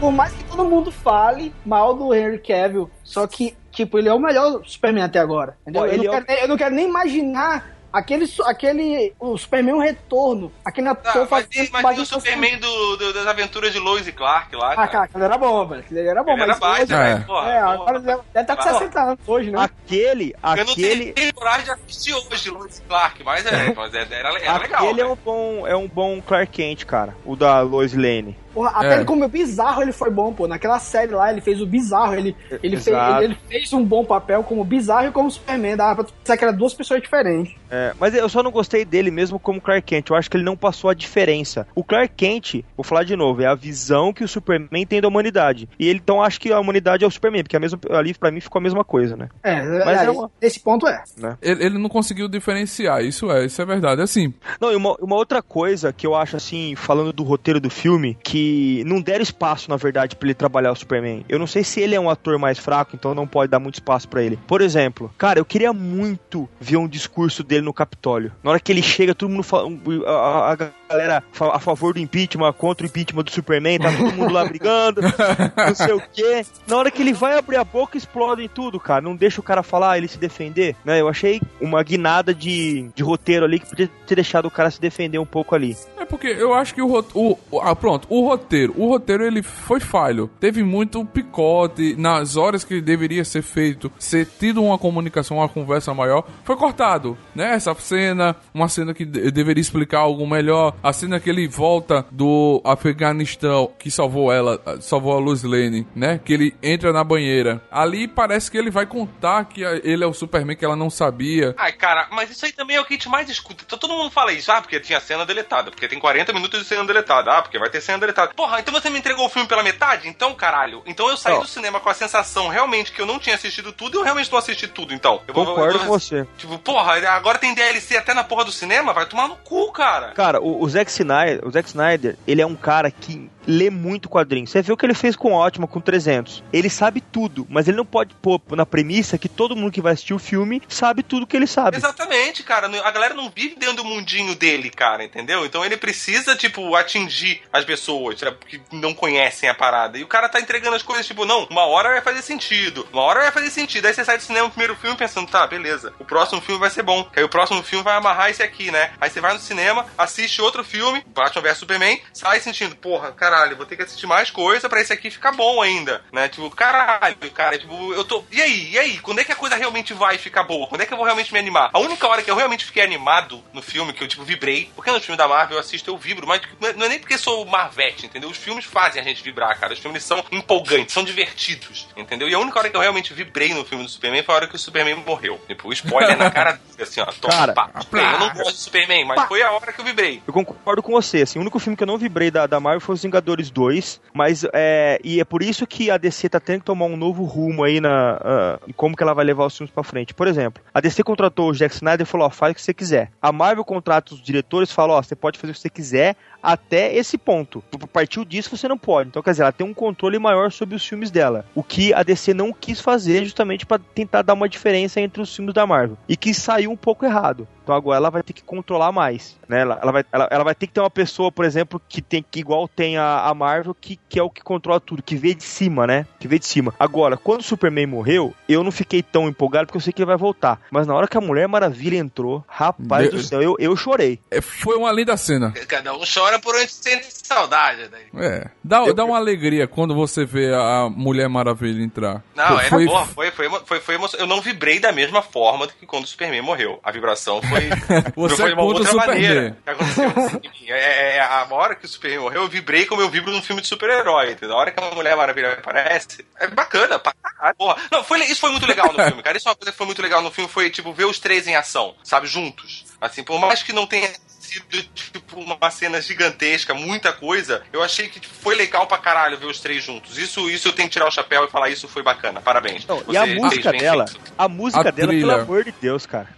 Por mais que todo mundo fale mal do Henry Cavill, só que, tipo, ele é o melhor Superman até agora. Entendeu? eu, não é quero, eu não quero nem imaginar Aquele, aquele. O Superman Retorno. Aquele ator ah, mas, mas o Superman do, do, das aventuras de Lois e Clark lá. Ah, cara, aquele era bom, velho. Aquele era bom, ele mas. Era baita, hoje, é. Porra, é, agora deve estar com 60 anos hoje, né? Aquele. aquele... Eu não tenho coragem de assistir hoje Lois e Clark, mas é, mas era, era legal. Aquele é um, bom, é um bom Clark Kent, cara. O da Lois Lane. Porra, até é. como bizarro ele foi bom, pô. Naquela série lá, ele fez o bizarro. Ele, ele, fez, ele, ele, fez um bom papel como bizarro e como Superman. Dava pra pensar que eram duas pessoas diferentes. É, mas eu só não gostei dele mesmo como Clark Kent. Eu acho que ele não passou a diferença. O Clark Kent, vou falar de novo, é a visão que o Superman tem da humanidade. E ele então acho que a humanidade é o Superman, porque a mesma, ali pra mim ficou a mesma coisa, né? É, mas é, é uma... esse ponto é. Né? Ele, ele, não conseguiu diferenciar, isso é, isso é verdade. Assim. Não, e uma, uma outra coisa que eu acho assim, falando do roteiro do filme, que não deram espaço, na verdade, para ele trabalhar o Superman. Eu não sei se ele é um ator mais fraco, então não pode dar muito espaço para ele. Por exemplo, cara, eu queria muito ver um discurso dele no Capitólio. Na hora que ele chega, todo mundo fala, a, a galera a favor do impeachment, contra o impeachment do Superman, tá todo mundo lá brigando, [LAUGHS] não sei o quê. Na hora que ele vai abrir a boca, explodem tudo, cara. Não deixa o cara falar, ele se defender. Né? Eu achei uma guinada de, de roteiro ali que podia ter deixado o cara se defender um pouco ali. É porque eu acho que o, o, o ah, pronto, o roteiro, o roteiro ele foi falho. Teve muito picote nas horas que deveria ser feito, ser tido uma comunicação, uma conversa maior, foi cortado, né? Essa cena, uma cena que deveria explicar algo melhor, a cena que ele volta do Afeganistão, que salvou ela, salvou a Luz Lane, né? Que ele entra na banheira. Ali parece que ele vai contar que ele é o Superman que ela não sabia. Ai, cara, mas isso aí também é o que a gente mais escuta. Então, todo mundo fala isso, ah, porque tinha cena deletada, porque tem 40 minutos de cena deletada, ah, porque vai ter cena deletada. Porra, então você me entregou o filme pela metade? Então, caralho. Então eu saí oh. do cinema com a sensação realmente que eu não tinha assistido tudo e eu realmente não assisti tudo, então. Eu Concordo vou, com você. Tipo, porra, agora tem DLC até na porra do cinema? Vai tomar no cu, cara. Cara, o, o Zack Snyder, o Zack Snyder, ele é um cara que lê muito quadrinho. Você viu o que ele fez com Ótima, com 300. Ele sabe tudo, mas ele não pode pôr na premissa que todo mundo que vai assistir o filme sabe tudo que ele sabe. Exatamente, cara. A galera não vive dentro do mundinho dele, cara, entendeu? Então ele precisa, tipo, atingir as pessoas que não conhecem a parada. E o cara tá entregando as coisas, tipo, não, uma hora vai fazer sentido, uma hora vai fazer sentido. Aí você sai do cinema no primeiro filme pensando, tá, beleza, o próximo filme vai ser bom. Aí o próximo filme vai amarrar esse aqui, né? Aí você vai no cinema, assiste outro filme, Batman vs Superman, sai sentindo, porra, caralho, vou ter que assistir mais coisa para esse aqui ficar bom ainda, né? Tipo, caralho, cara, tipo, eu tô. E aí, e aí? Quando é que a coisa realmente vai ficar boa? Quando é que eu vou realmente me animar? A única hora que eu realmente fiquei animado no filme, que eu, tipo, vibrei, porque no filme da Marvel eu assisto, eu vibro, mas não é nem porque sou Marvete, entendeu? Os filmes fazem a gente vibrar, cara. Os filmes são empolgantes, são divertidos, entendeu? E a única hora que eu realmente vibrei no filme do Superman foi a hora que o Superman morreu. Tipo, o spoiler na cara assim, ó. [LAUGHS] Toma, Cara, pá. Eu não gosto do Superman, mas foi a hora que eu vibrei. Eu concordo com você, assim, o único filme que eu não vibrei da, da Marvel foi Os Vingadores 2, mas é, e é por isso que a DC tá tendo que tomar um novo rumo aí na em como que ela vai levar os filmes pra frente. Por exemplo, a DC contratou o Jack Snyder e falou, ó, faz o que você quiser. A Marvel contrata os diretores e fala, ó, você pode fazer o que você quiser até esse ponto. A partir disso você não pode. Então, quer dizer, ela tem um controle maior sobre os filmes dela. O que a DC não quis fazer justamente pra tentar dar uma diferença entre os filmes da Marvel. E que saiu um pouco errado. Então agora ela vai ter que controlar mais, né? Ela, ela vai, ela, ela vai ter que ter uma pessoa, por exemplo, que tem que igual tem a, a Marvel, que, que é o que controla tudo, que vê de cima, né? Que vê de cima. Agora, quando o Superman morreu, eu não fiquei tão empolgado porque eu sei que ele vai voltar. Mas na hora que a Mulher Maravilha entrou, rapaz De- do céu, eu, eu chorei. É, Foi uma linda cena. Cada um chora por onde sente saudade. Né? É. Dá, dá uma alegria quando você vê a Mulher Maravilha entrar. Não, Foi- é foi- porra, foi, foi, foi, foi emoção. Eu não vibrei da mesma forma do que quando o Superman morreu. A vibração foi. [LAUGHS] Você foi é contra o Superman. que aconteceu assim. É, é, é, a hora que o Superman morreu, eu vibrei como eu vibro num filme de super-herói. entendeu? A hora que a Mulher Maravilha aparece, é bacana, pra porra. Não, foi, isso foi muito legal no [LAUGHS] filme, cara. Isso é uma coisa que foi muito legal no filme, foi, tipo, ver os três em ação, sabe, juntos. Assim, por mais que não tenha sido, tipo, uma cena gigantesca, muita coisa, eu achei que tipo, foi legal pra caralho ver os três juntos. Isso, isso eu tenho que tirar o chapéu e falar, isso foi bacana. Parabéns. Não, e a música dela, feito. a música A dela, trilha. pelo amor de Deus, cara.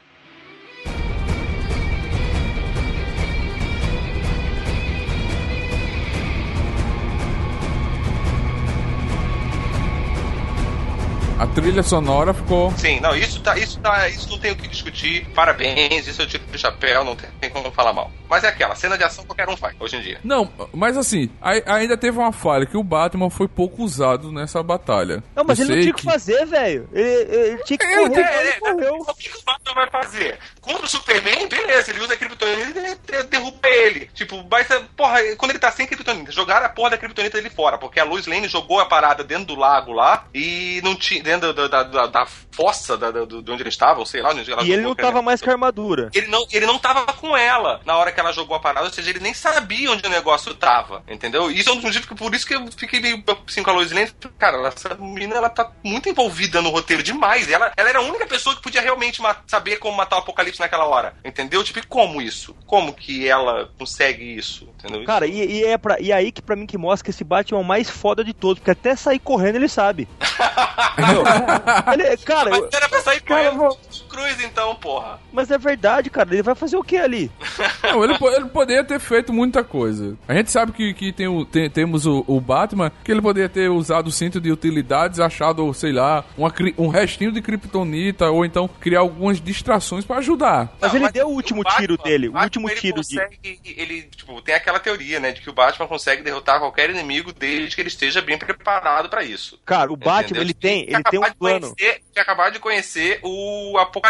A trilha sonora ficou. Sim, não, isso tá, isso tá, isso não tem o que discutir. Parabéns, isso eu tiro o chapéu, não tem, tem como falar mal. Mas é aquela, cena de ação qualquer um faz, hoje em dia. Não, mas assim, ai- ainda teve uma falha que o Batman foi pouco usado nessa batalha. Não, mas Eu ele não tinha o que fazer, velho. Ele, ele tinha que Ele, correr, é, ele é, correu. o que o Batman vai fazer? Contra o Superman, beleza, ele usa a Kryptonita e de- derruba ele. Tipo, mas, porra, quando ele tá sem Kryptonita, jogaram a porra da Kryptonita dele fora, porque a Lois Lane jogou a parada dentro do lago lá e não tinha, dentro da, da, da, da fossa da, da- de onde eles estavam, sei lá, onde ela E ele não aquela- tava mais com a armadura. Ele não, ele não tava com ela na hora que ela jogou a parada, ou seja, ele nem sabia onde o negócio tava, entendeu? Isso é um dos motivos que por isso que eu fiquei meio assim com a Lois Lane. Cara, essa menina ela tá muito envolvida no roteiro demais. Ela, ela era a única pessoa que podia realmente saber como matar o Apocalipse naquela hora, entendeu? Tipo, e como isso? Como que ela consegue isso, entendeu? Cara, e, e é pra, e aí que pra mim que mostra que esse Batman é o mais foda de todos, porque até sair correndo ele sabe. [LAUGHS] [LAUGHS] Ele- cara, Mas era pra sair Cara, eu vou- cruz então, porra. mas é verdade, cara. Ele vai fazer o que ali? [LAUGHS] Não, ele, ele poderia ter feito muita coisa. A gente sabe que, que tem o- tem- temos o, o Batman, que ele poderia ter usado o cinto de utilidades, achado, sei lá, uma um restinho de kryptonita, ou então criar algumas distrações pra ajudar. Mas Não, ele deu o último Batman- tiro dele, o Batman, último ele tiro de. consegue, Ele, tipo, tem aquela teoria, né, de que o Batman consegue derrotar qualquer inimigo desde que ele esteja bem preparado pra isso. Cara, o Batman, Entendeu? ele tem, ele tem um acabado de plano. conhecer- Tinha acabado de conhecer o Apocalipse.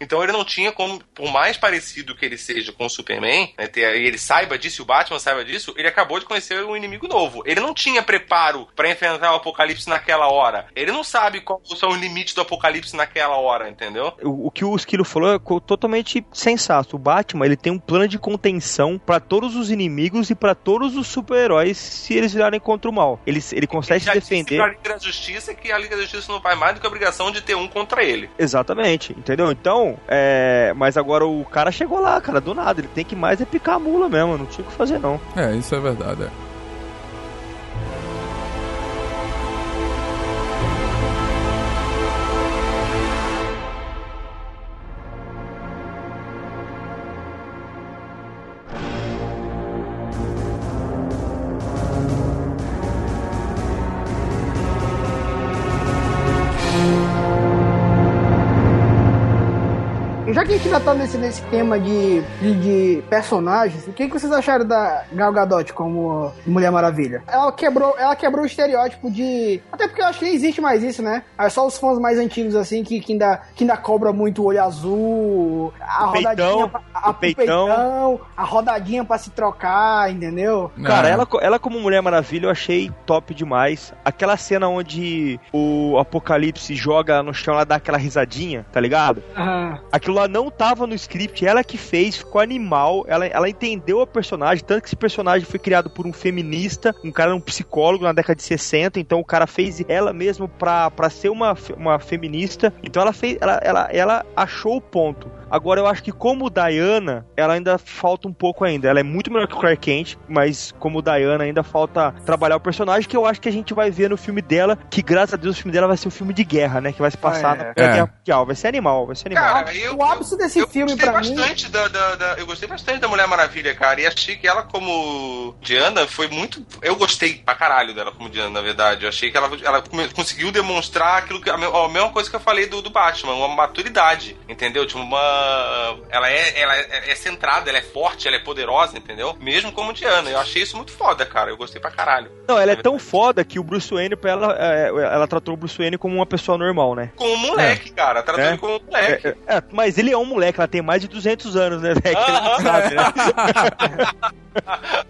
Então ele não tinha como, por mais parecido que ele seja com o Superman, né, ter- e ele saiba disso, e o Batman saiba disso, ele acabou de conhecer um inimigo novo. Ele não tinha preparo pra enfrentar o Apocalipse naquela hora. Ele não sabe quais são os limites do Apocalipse naquela hora, entendeu? O, o que o Esquilo falou é totalmente sensato. O Batman, ele tem um plano de contenção pra todos os inimigos e pra todos os super-heróis se eles virarem contra o mal. Ele, ele consegue se já disse defender. pra Liga da Justiça que a Liga da Justiça não faz mais do que a obrigação de ter um contra ele. Exatamente, entendeu? Então, é. Mas agora o cara chegou lá, cara, do nada. Ele tem que mais é picar a mula mesmo, não tinha o que fazer, não. É, isso é verdade. é. Que a gente ainda tá nesse, nesse tema de, de, de personagens, o que, que vocês acharam da Gal Gadot como Mulher Maravilha? Ela quebrou, ela quebrou o estereótipo de. Até porque eu acho que nem existe mais isso, né? É só os fãs mais antigos, assim, que, que, ainda, que ainda cobra muito o olho azul, a rodadinha, peitão. A peitão. peitão, a rodadinha pra se trocar, entendeu? Cara, É. ela, ela como Mulher Maravilha eu achei top demais. Aquela cena onde o Apocalipse joga no chão, ela dá aquela risadinha, tá ligado? Aham. Aquilo lá não tava no script, ela que fez, ficou animal, ela, ela entendeu a personagem, tanto que esse personagem foi criado por um feminista, um cara, um psicólogo na década de 60, então o cara fez ela mesmo pra, pra ser uma, uma feminista, então ela fez, ela, ela, ela achou o ponto. Agora eu acho que como Diana, ela ainda falta um pouco ainda. Ela é muito melhor que o Clark Kent, mas como Diana ainda falta trabalhar o personagem que eu acho que a gente vai ver no filme dela, que graças a Deus o filme dela vai ser um filme de guerra, né, que vai se passar É. na É. Guerra Mundial. Vai ser animal, vai ser animal. Cara, eu, o ápice desse eu filme gostei pra mim. bastante da, da- da- eu gostei bastante da Mulher Maravilha, cara. E achei que ela, como Diana, foi muito. Eu gostei pra caralho dela como Diana, na verdade. Eu achei que ela, ela conseguiu demonstrar aquilo que. A mesma coisa que eu falei do, do Batman, uma maturidade, entendeu? Tipo, uma. Ela é, ela é, é centrada, ela é forte, ela é poderosa, entendeu? Mesmo como Diana. Eu achei isso muito foda, cara. Eu gostei pra caralho. Não, ela é tão foda que o Bruce Wayne, pra ela, é, ela tratou o Bruce Wayne como uma pessoa normal, né? Como um moleque, cara. Tratou É. ele como um moleque. É, é, é, mas ele é um moleque, ela tem mais de 200 anos, né? Zé? Sabe, né?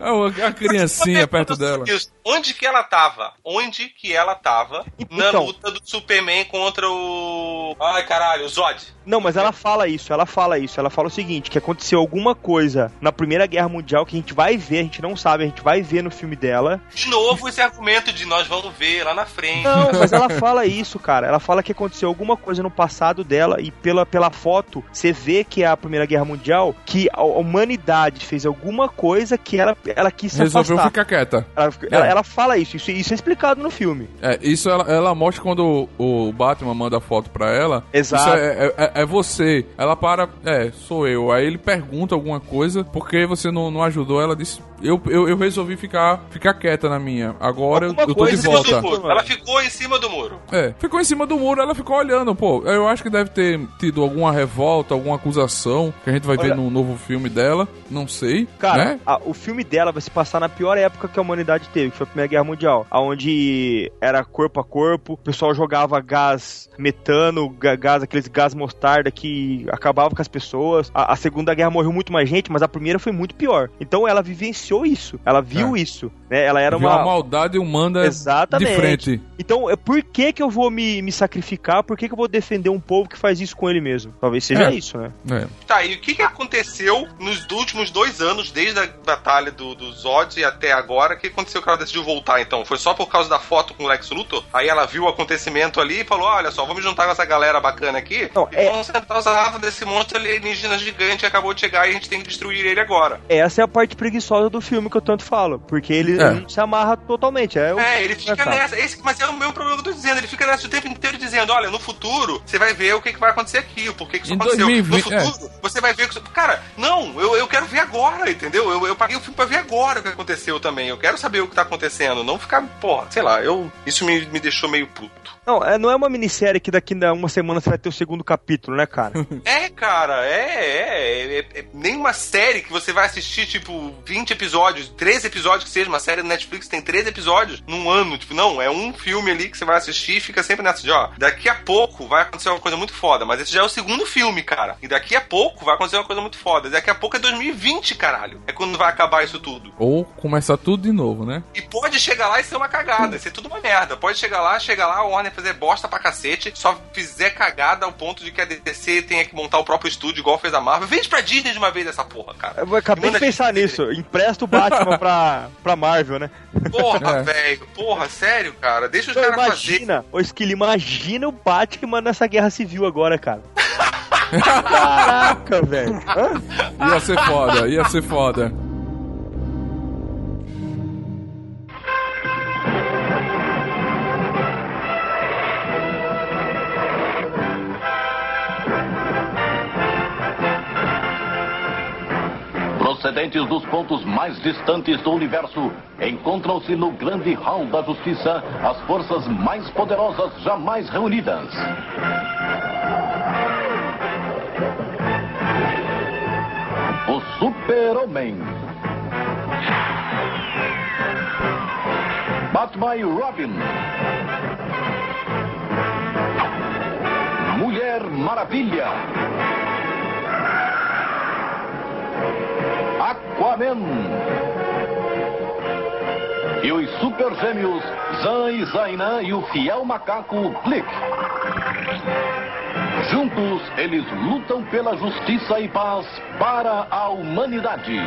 É uma criancinha perto dela. Isso. Onde que ela tava? Onde que ela tava na Então. luta do Superman contra o. Ai, caralho, o Zod. Não, mas ela fala isso, ela fala isso. Ela fala o seguinte, que aconteceu alguma coisa na Primeira Guerra Mundial que a gente vai ver, a gente não sabe, a gente vai ver no filme dela. De novo, esse argumento de nós vamos ver lá na frente. Não, mas ela fala isso, cara. Ela fala que aconteceu alguma coisa no passado dela e pela, pela foto, você vê que é a Primeira Guerra Mundial, que a humanidade fez alguma coisa que ela, ela quis se Resolveu afastar. ficar quieta. Ela, ela- ela fala isso, isso, isso é explicado no filme. É, isso ela, ela mostra quando o, o Batman manda foto pra ela. Exato. Isso é, é- é você. Ela para, é, sou eu. Aí ele pergunta alguma coisa, porque você não, não ajudou? Ela disse, eu, eu, eu resolvi ficar, ficar quieta na minha. Agora eu, Alguma eu tô de volta. Ela ficou em cima do muro. É, ficou em cima do muro, ela ficou olhando, pô. Eu acho que deve ter tido alguma revolta, alguma acusação, que a gente vai ver Olha- no novo filme dela. Não sei. Cara, né? a- o filme dela vai se passar na pior época que a humanidade teve, que foi a Primeira Guerra Mundial, onde era corpo a corpo, o pessoal jogava gás metano, gás, aqueles gás mostarda que acabava com as pessoas. A, a Segunda Guerra morreu muito mais gente, mas a primeira foi muito pior. Então ela vivenciou isso, ela viu É. isso, né? Ela era Viu uma maldade humana Exatamente. de frente. Então, é por que que eu vou me, me sacrificar? Por que que eu vou defender um povo que faz isso com ele mesmo? Talvez seja É. isso, né? É. Tá, e o que, que aconteceu nos últimos dois anos, desde a batalha do, do Zod até agora? O que aconteceu que ela decidiu voltar então? Foi só por causa da foto com o Lex Luthor? Aí ela viu o acontecimento ali e falou: Olha só, vamos juntar com essa galera bacana aqui Não, e é- vamos sentar os asas desse monstro alienígena gigante que acabou de chegar e a gente tem que destruir ele agora. Essa é a parte preguiçosa do filme que eu tanto falo, porque ele É. não se amarra totalmente. É, o- É, ele fica nessa. Esse, mas é o mesmo problema que eu tô dizendo. Ele fica nessa o tempo inteiro dizendo: olha, no futuro você vai ver o que, que vai acontecer aqui, o porquê que isso Em aconteceu. 2020, no futuro você vai ver. o que Cara, não, eu, eu quero ver agora, entendeu? Eu, eu paguei o filme pra ver agora o que aconteceu também. Eu quero saber o que tá acontecendo. Não ficar, porra, sei lá, eu. Isso me, me deixou meio puto. Não, é, não é uma minissérie que daqui a uma semana você vai ter o segundo capítulo, né, cara? [LAUGHS] É, cara, é, é, é, é Nem uma série que você vai assistir, tipo, 20 episódios, 13 episódios que seja, uma série da Netflix tem 13 episódios num ano. Tipo, não, é um filme ali que você vai assistir e fica sempre nessa de, ó, daqui a pouco vai acontecer uma coisa muito foda, mas esse já é o segundo filme, cara. E daqui a pouco vai acontecer uma coisa muito foda. Daqui a pouco é 2020, caralho. É quando vai acabar isso tudo. Ou começar tudo de novo, né? E pode chegar lá e ser uma cagada, ser tudo uma merda. Pode chegar lá, chegar lá, a Warner fazer bosta pra cacete, só fizer cagada ao ponto de que a DC tenha que montar o próprio estúdio, igual fez a Marvel. Vende pra Disney de uma vez essa porra, cara. Eu acabei de pensar nisso. Empresta o Batman pra, [LAUGHS] pra Marvel, né? Porra, [LAUGHS] É. velho. Porra, sério, cara. Deixa os caras fazer. imagina, ô Esquilo, imagina o Batman nessa guerra civil agora, cara. [LAUGHS] Caraca, velho. Ia ser foda, ia ser foda. Procedentes dos pontos mais distantes do universo, encontram-se no grande hall da justiça as forças mais poderosas jamais reunidas. O Super-Homem. Batman e Robin. Mulher Maravilha. Aquaman. E os super gêmeos Zan e Zainan e o fiel macaco Blick. Juntos, eles lutam pela justiça e paz para a humanidade.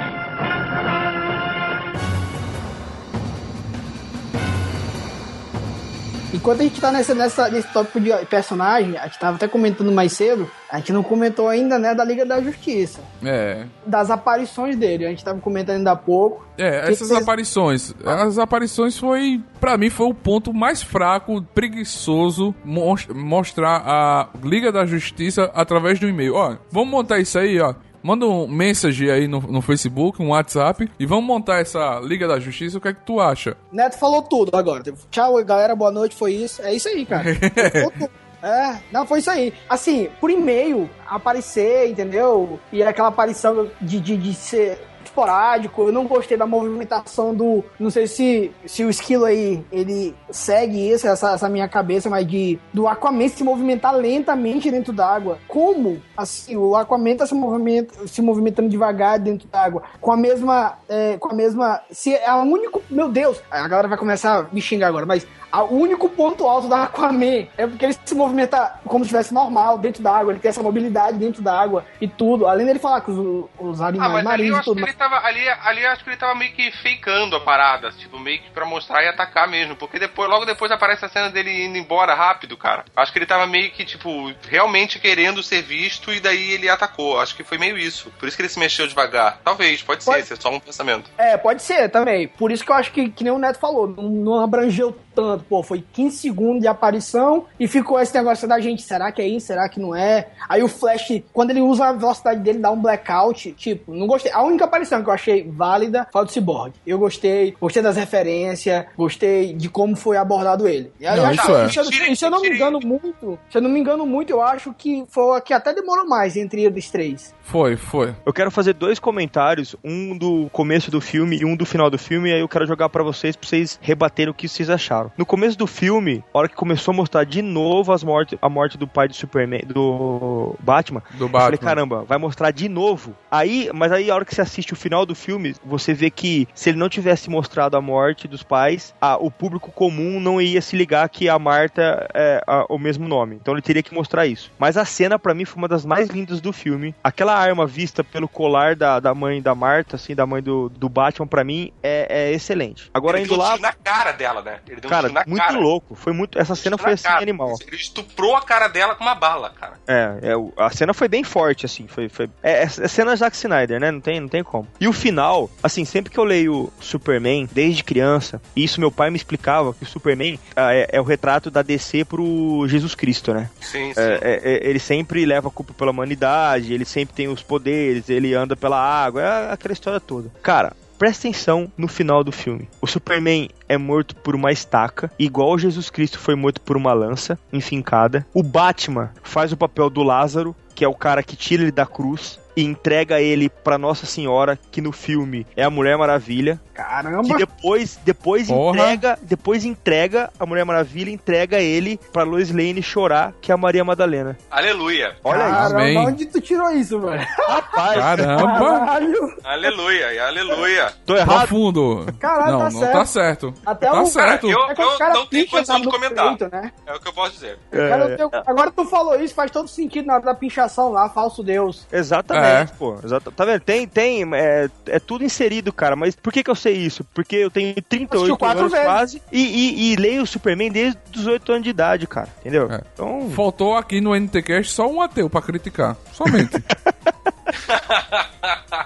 Enquanto a gente tá nessa, nessa, nesse tópico de personagem, a gente tava até comentando mais cedo, a gente não comentou ainda, né, da Liga da Justiça. É. Das aparições dele. A gente tava comentando ainda há pouco. É, Que essas vocês- aparições. As aparições foi, Pra mim, foi o ponto mais fraco, preguiçoso, mos- mostrar a Liga da Justiça através do e-mail. Ó, vamos montar isso aí, ó. Manda um message aí no, no Facebook, um WhatsApp, e vamos montar essa Liga da Justiça. O que é que tu acha? Neto falou tudo agora. Tchau, galera, boa noite, foi isso. É isso aí, cara. [LAUGHS] É, não, foi isso aí. Assim, por e-mail, aparecer, entendeu? E aquela aparição de, de, de ser esporádico. Eu não gostei da movimentação do. Não sei se, se o esquilo aí ele segue isso, essa, essa minha cabeça, mas de do Aquaman se movimentar lentamente dentro d'água. Como? Assim, o Aquaman tá se, movimenta, se movimentando devagar dentro d'água. Com a mesma. é, com a mesma. Se é o único. Meu Deus! A galera vai começar a me xingar agora, mas. O único ponto alto da Aquaman é porque ele se movimenta como se estivesse normal dentro da água. Ele tem essa mobilidade dentro da água e tudo. Além dele falar com os, os Ah, animais eu marinhos e que tudo. Ele tava. Ali, ali acho que ele tava meio que fakeando a parada, tipo, meio que pra mostrar e atacar mesmo. Porque depois, logo depois aparece a cena dele indo embora rápido, cara. Acho que ele tava meio que, tipo, realmente querendo ser visto e daí ele atacou. Acho que foi meio isso. Por isso que ele se mexeu devagar. Talvez, pode ser, Pode- isso é só um pensamento. É, pode ser também. Por isso que eu acho que, que nem o Neto falou, não, não abrangeu tanto. Pô, foi 15 segundos de aparição e ficou esse negócio da gente, será que é isso? Será que não é? Aí o Flash, quando ele usa a velocidade dele, dá um blackout. Tipo, não gostei. A única aparição que eu achei válida foi a do Cyborg. Eu gostei, gostei das referências, gostei de como foi abordado ele. E aí Não, eu acho isso é. se, eu, se eu não me engano muito, se eu não me engano muito, eu acho que foi a que até demorou mais entre eles três. Foi, foi. Eu quero fazer dois comentários, um do começo do filme e um do final do filme, e aí eu quero jogar pra vocês, pra vocês rebaterem o que vocês acharam. No começo do filme, a hora que começou a mostrar de novo as morte, a morte do pai do Superman, do Batman, Do eu falei, Batman. caramba, vai mostrar de novo. Aí, mas aí a hora que você assiste o final do filme, você vê que se ele não tivesse mostrado a morte dos pais, a- o público comum não ia se ligar que a Marta é a- o mesmo nome. Então ele teria que mostrar isso. Mas a cena, pra mim, foi uma das mais lindas do filme. Aquela arma vista pelo colar da, da mãe da Marta, assim, da mãe do, do Batman, pra mim, é, é excelente. Agora, ele indo deu um lá, tiro na cara dela, né? Ele deu um cara, tiro na muito cara. louco. Foi muito. Essa cena foi assim, cara. animal. Ele estuprou a cara dela com uma bala, cara. É, é, a cena foi bem forte, assim, foi, foi é, é, é cena Zack Snyder, né, não tem, não tem como. E o final, assim, sempre que eu leio Superman, desde criança, e isso meu pai me explicava, que o Superman ah, é, é o retrato da DC pro Jesus Cristo, né? Sim, sim. É, é, é, ele sempre leva a culpa pela humanidade, ele sempre tem os poderes, ele anda pela água, é aquela história toda. Cara, presta atenção no final do filme. O Superman é morto por uma estaca, igual Jesus Cristo foi morto por uma lança enfincada. O Batman faz o papel do Lázaro, que é o cara que tira ele da cruz e entrega ele pra Nossa Senhora, que no filme é a Mulher Maravilha, que Caramba! depois depois Porra. entrega, depois entrega a Mulher Maravilha entrega ele pra Lois Lane chorar, que é a Maria Madalena. Aleluia. Olha aí. Caramba, Amém. onde tu tirou isso, velho? [LAUGHS] Rapaz, Caramba! Caralho! Aleluia, e aleluia. tô errado. Profundo. Caralho, não, tá não certo. tá certo. Até tá o- certo. Cara, eu- É que cara não tenho condição de no comentar. peito, né? É o que eu posso dizer. Cara, É, eu tenho- Agora tu falou isso, faz todo sentido na hora da pinchação lá, falso Deus. Exatamente, É. pô. Exata- Tá vendo? Tem, tem, é, é tudo inserido, cara. Mas por que que eu sei isso? Porque eu tenho 38 Assistiu quatro anos vezes. quase e, e, e leio o Superman desde os 8 anos de idade, cara. Entendeu? É. Então, Faltou aqui no NTCast só um ateu pra criticar. Somente. [LAUGHS]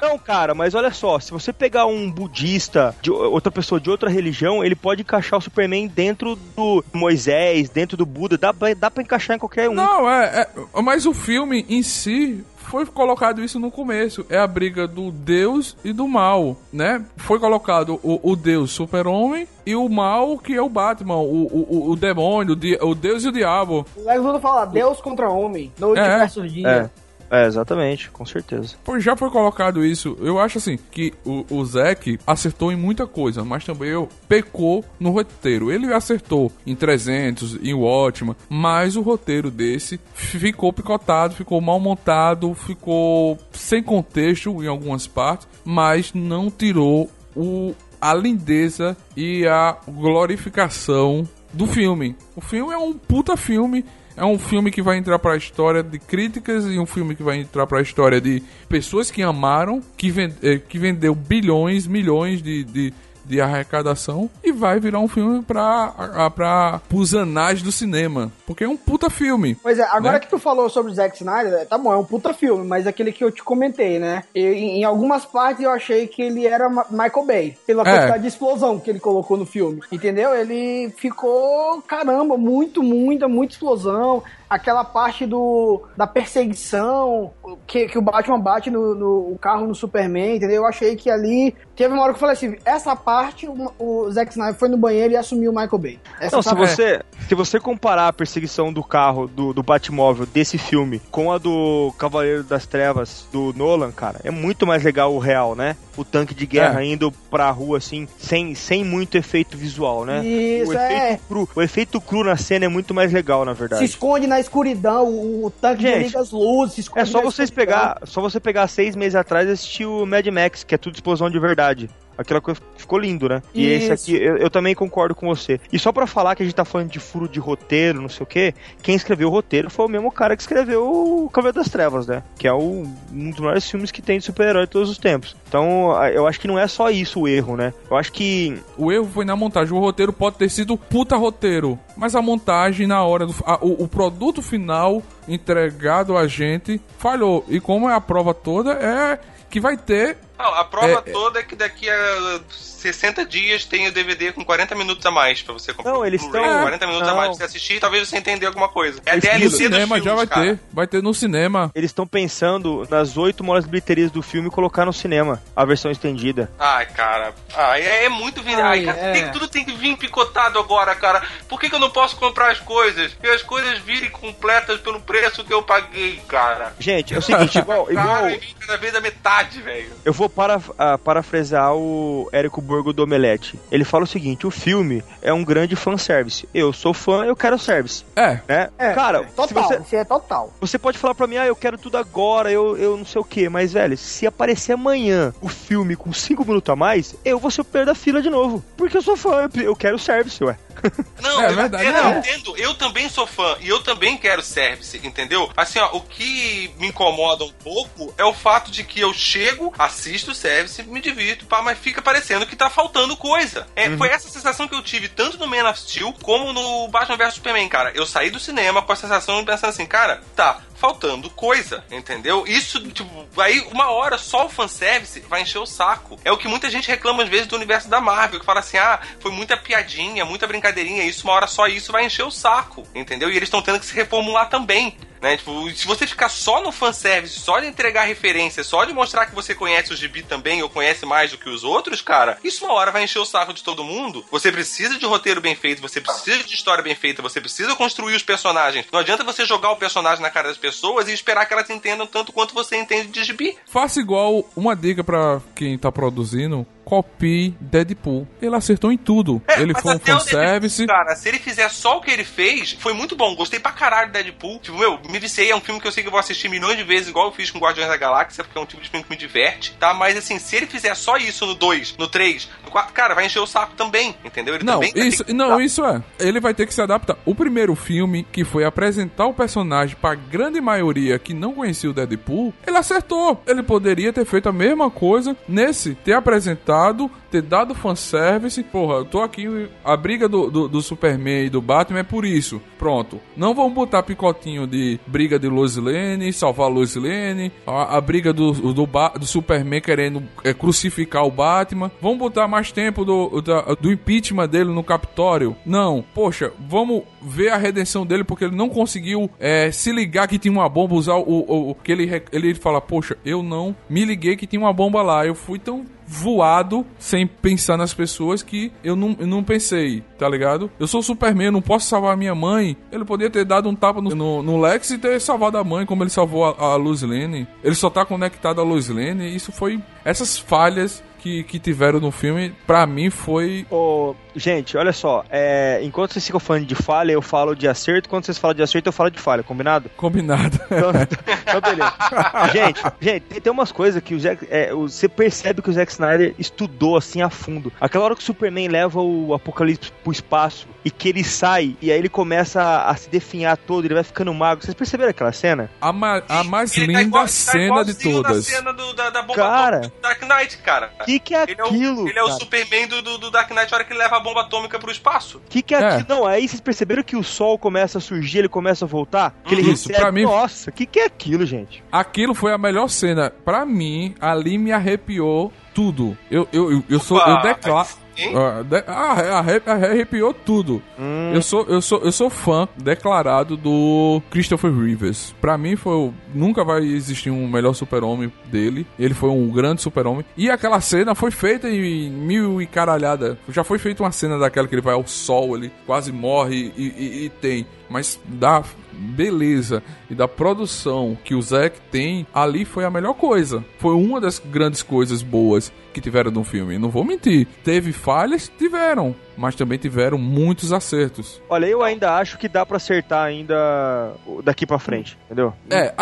Não, cara, mas olha só, se você pegar um budista, de outra pessoa de outra religião, ele pode encaixar o Superman dentro do Moisés, dentro do Buda, dá, pra- dá pra encaixar em qualquer um. Não, é, é. Mas o filme em si foi colocado isso no começo. É a briga do Deus e do mal, né? Foi colocado o, o Deus super-homem e o mal que é o Batman, o, o, o- demônio, o, di- o Deus e o diabo. O Lex Luthor fala Deus contra homem, É. versus dia. É. É, exatamente, com certeza. Pois já foi colocado isso. Eu acho assim que o, o Zack acertou em muita coisa, mas também eu pecou no roteiro. Ele acertou em 300, em Watchman, mas o roteiro desse ficou picotado, ficou mal montado, ficou sem contexto em algumas partes, mas não tirou o, a lindeza e a glorificação do filme. O filme é um puta filme. É um filme que vai entrar para a história de críticas e um filme que vai entrar para a história de pessoas que amaram, que, eh, que vendeu bilhões, milhões de, de, de arrecadação e vai virar um filme pra, pra pros anais do cinema. Porque é um puta filme. Pois é, agora né? que tu falou sobre o Zack Snyder, tá bom, é um puta filme, mas aquele que eu te comentei, né? E, em algumas partes eu achei que ele era Michael Bay, pela É. quantidade de explosão que ele colocou no filme. Entendeu? Ele ficou, caramba, muito, muita, muita explosão. Aquela parte do da perseguição que, que o Batman bate no, no- o carro no Superman, entendeu? Eu achei que ali. Teve uma hora que eu falei assim: essa parte o, o Zack Snyder foi no banheiro e assumiu o Michael Bay. Essa Não, se parte- você, se você comparar a perseguição do carro do, do Batmóvel desse filme com a do Cavaleiro das Trevas do Nolan, cara, é muito mais legal o real, né? O tanque de guerra É. indo pra rua assim, sem, sem muito efeito visual, né? Isso, o é. efeito cru, o efeito cru na cena é muito mais legal, na se verdade. esconde na escuridão, o, o tanque Gente, desliga as luzes, É só vocês escuridão. pegar, só você pegar seis meses atrás e assistir o Mad Max, que é tudo explosão de verdade. Aquela coisa ficou lindo, né? E esse Isso. aqui, eu, eu também concordo com você. E só pra falar que a gente tá falando de furo de roteiro, não sei o quê, quem escreveu o roteiro foi o mesmo cara que escreveu o Cavaleiro das Trevas, né? Que é o- um dos maiores filmes que tem de super-herói de todos os tempos. Então, eu acho que não é só isso o erro, né? Eu acho que O erro foi na montagem. O roteiro pode ter sido puta roteiro, mas a montagem na hora do a- o, o produto final entregado a gente falhou. E como é a prova toda é que vai ter Não, a prova É, é. toda é que daqui a 60 dias tem o DVD com 40 minutos a mais pra você comprar. Não, eles Blu-ray, tão- 40 minutos a não. mais pra você assistir e talvez você entender alguma coisa. É a no DLC dos cinema filmes, já vai cara. ter, vai ter no cinema. eles estão pensando nas oito maiores bilheterias do filme colocar no cinema a versão estendida. Ai, cara. Ai, é, é muito vir. Ai, é. que tudo tem que vir picotado agora, cara? Por que, que eu não posso comprar as coisas? E as coisas virem completas pelo preço que eu paguei, cara. Gente, é o seguinte, igual, igual Cara, e vem cada vez a metade, velho. eu vou para, ah, parafrasear o Érico Borgo do Omelete. Ele fala o seguinte: o filme é um grande fanservice. Eu sou fã, eu quero service. É, Né? É, Cara, é, se total, você, isso é total. você pode falar pra mim, ah, eu quero tudo agora, eu, eu não sei o que, mas velho, se aparecer amanhã o filme com 5 minutos a mais, eu vou ser o primeiro da fila de novo. Porque eu sou fã, eu- eu quero service, ué. Não, É eu verdade, eu entendo. Eu também sou fã e eu também quero service, entendeu? Assim, ó, o que me incomoda um pouco é o fato de que eu chego, assisto o service, me divirto, pá, mas fica parecendo que tá faltando coisa. É, Uhum. Foi essa sensação que eu tive tanto no Man of Steel como no Batman vs Superman, cara. Eu saí do cinema com a sensação de pensar assim, cara, tá faltando coisa, entendeu? Isso, tipo, aí uma hora só o fanservice vai encher o saco. É o que muita gente reclama às vezes do universo da Marvel, que fala assim, ah, foi muita piadinha, muita brincadeirinha, isso, uma hora só isso vai encher o saco, entendeu? E eles estão tendo que se reformular também. Né? Tipo, se você ficar só no fanservice, só de entregar referência, só de mostrar que você conhece o gibi também ou conhece mais do que os outros, cara, isso uma hora vai encher o saco de todo mundo. Você precisa de roteiro bem feito, você precisa de história bem feita, você precisa construir os personagens. Não adianta você jogar o personagem na cara das pessoas e esperar que elas entendam tanto quanto você entende de gibi. faça igual uma dica pra quem tá produzindo, copie Deadpool. Ele acertou em tudo. É, ele foi um fanservice. Deadpool, Cara, se ele fizer só o que ele fez, foi muito bom. Gostei pra caralho do Deadpool. Tipo, meu, me viciei. É um filme que eu sei que eu vou assistir milhões de vezes, igual eu fiz com Guardiões da Galáxia, porque é um tipo de filme que me diverte, tá? Mas assim, se ele fizer só isso no 2, no 3, no 4, cara, vai encher o saco também, entendeu? Ele Não, também isso, que não, isso é. Ele vai ter que se adaptar. O primeiro filme, que foi apresentar o personagem pra grande maioria que não conhecia o Deadpool, ele acertou. Ele poderia ter feito a mesma coisa nesse, ter apresentado, ter dado fanservice. Porra, eu tô aqui, a briga do, do, do Superman e do Batman é por isso. Pronto. Não vamos botar picotinho de briga de Lois Lane, salvar Lois Lane, a, a briga do, do, do Superman querendo é, crucificar o Batman. Vamos botar mais tempo do, da- do impeachment dele no Capitólio? Não. Poxa, vamos ver a redenção dele porque ele não conseguiu é, se ligar que tinha uma bomba, usar o, o, o- que ele, ele fala, poxa, eu não me liguei que tinha uma bomba lá. Eu fui tão voado sem pensar nas pessoas que eu não, eu não pensei, tá ligado? Eu sou Superman, eu não posso salvar minha mãe. Ele poderia ter dado um tapa no, no, no Lex e ter salvado a mãe, como ele salvou a, a Lois Lane. Ele só tá conectado a Lois Lane. Isso foi essas falhas que, que tiveram no filme, pra mim foi. Ô, gente, olha só. É, enquanto vocês ficam falando de falha, eu falo de acerto. Quando vocês falam de acerto, eu falo de falha, combinado? Combinado. [LAUGHS] Então, então beleza. gente, gente, tem, tem umas coisas que o Zack, é, você percebe que o Zack Snyder estudou assim a fundo. Aquela hora que o Superman leva o Apocalipse pro espaço e que ele sai e aí ele começa a, a se definhar todo, ele vai ficando magro. Vocês perceberam aquela cena? A, ma- a mais Ele tá linda igual- tá cena de igualzinho na todas. cena do- da, da bomba Cara. do Dark Knight, cara. O que, que é Ele é o, aquilo? ele é o? Superman do, do, do Dark Knight na hora que ele leva a bomba atômica pro espaço. que, que é, É. aquilo? Não, aí vocês perceberam que o sol começa a surgir, ele começa a voltar? Que ele Isso, recebe. pra mim- Nossa, o que, que é aquilo, gente? Aquilo foi a melhor cena. Pra mim, ali me arrepiou tudo. Eu, eu, eu, eu sou. Opa, Eu declaro. Hein? Ah, ah, arre- arrepiou tudo. Eu sou, eu sou, eu sou fã declarado do Christopher Reeves. Pra mim foi, nunca vai existir um melhor super-homem dele. Ele foi um grande super-homem. E aquela cena foi feita em mil e caralhada. Já foi feita uma cena daquela que ele vai ao sol, ele quase morre e, e- e tem. Mas da beleza e da produção que o Zack tem, ali foi a melhor coisa. Foi uma das grandes coisas boas que tiveram no filme. Não vou mentir. Teve falhas? Tiveram. Mas também tiveram muitos acertos. Olha, eu ainda acho que dá pra acertar ainda daqui pra frente, entendeu? É,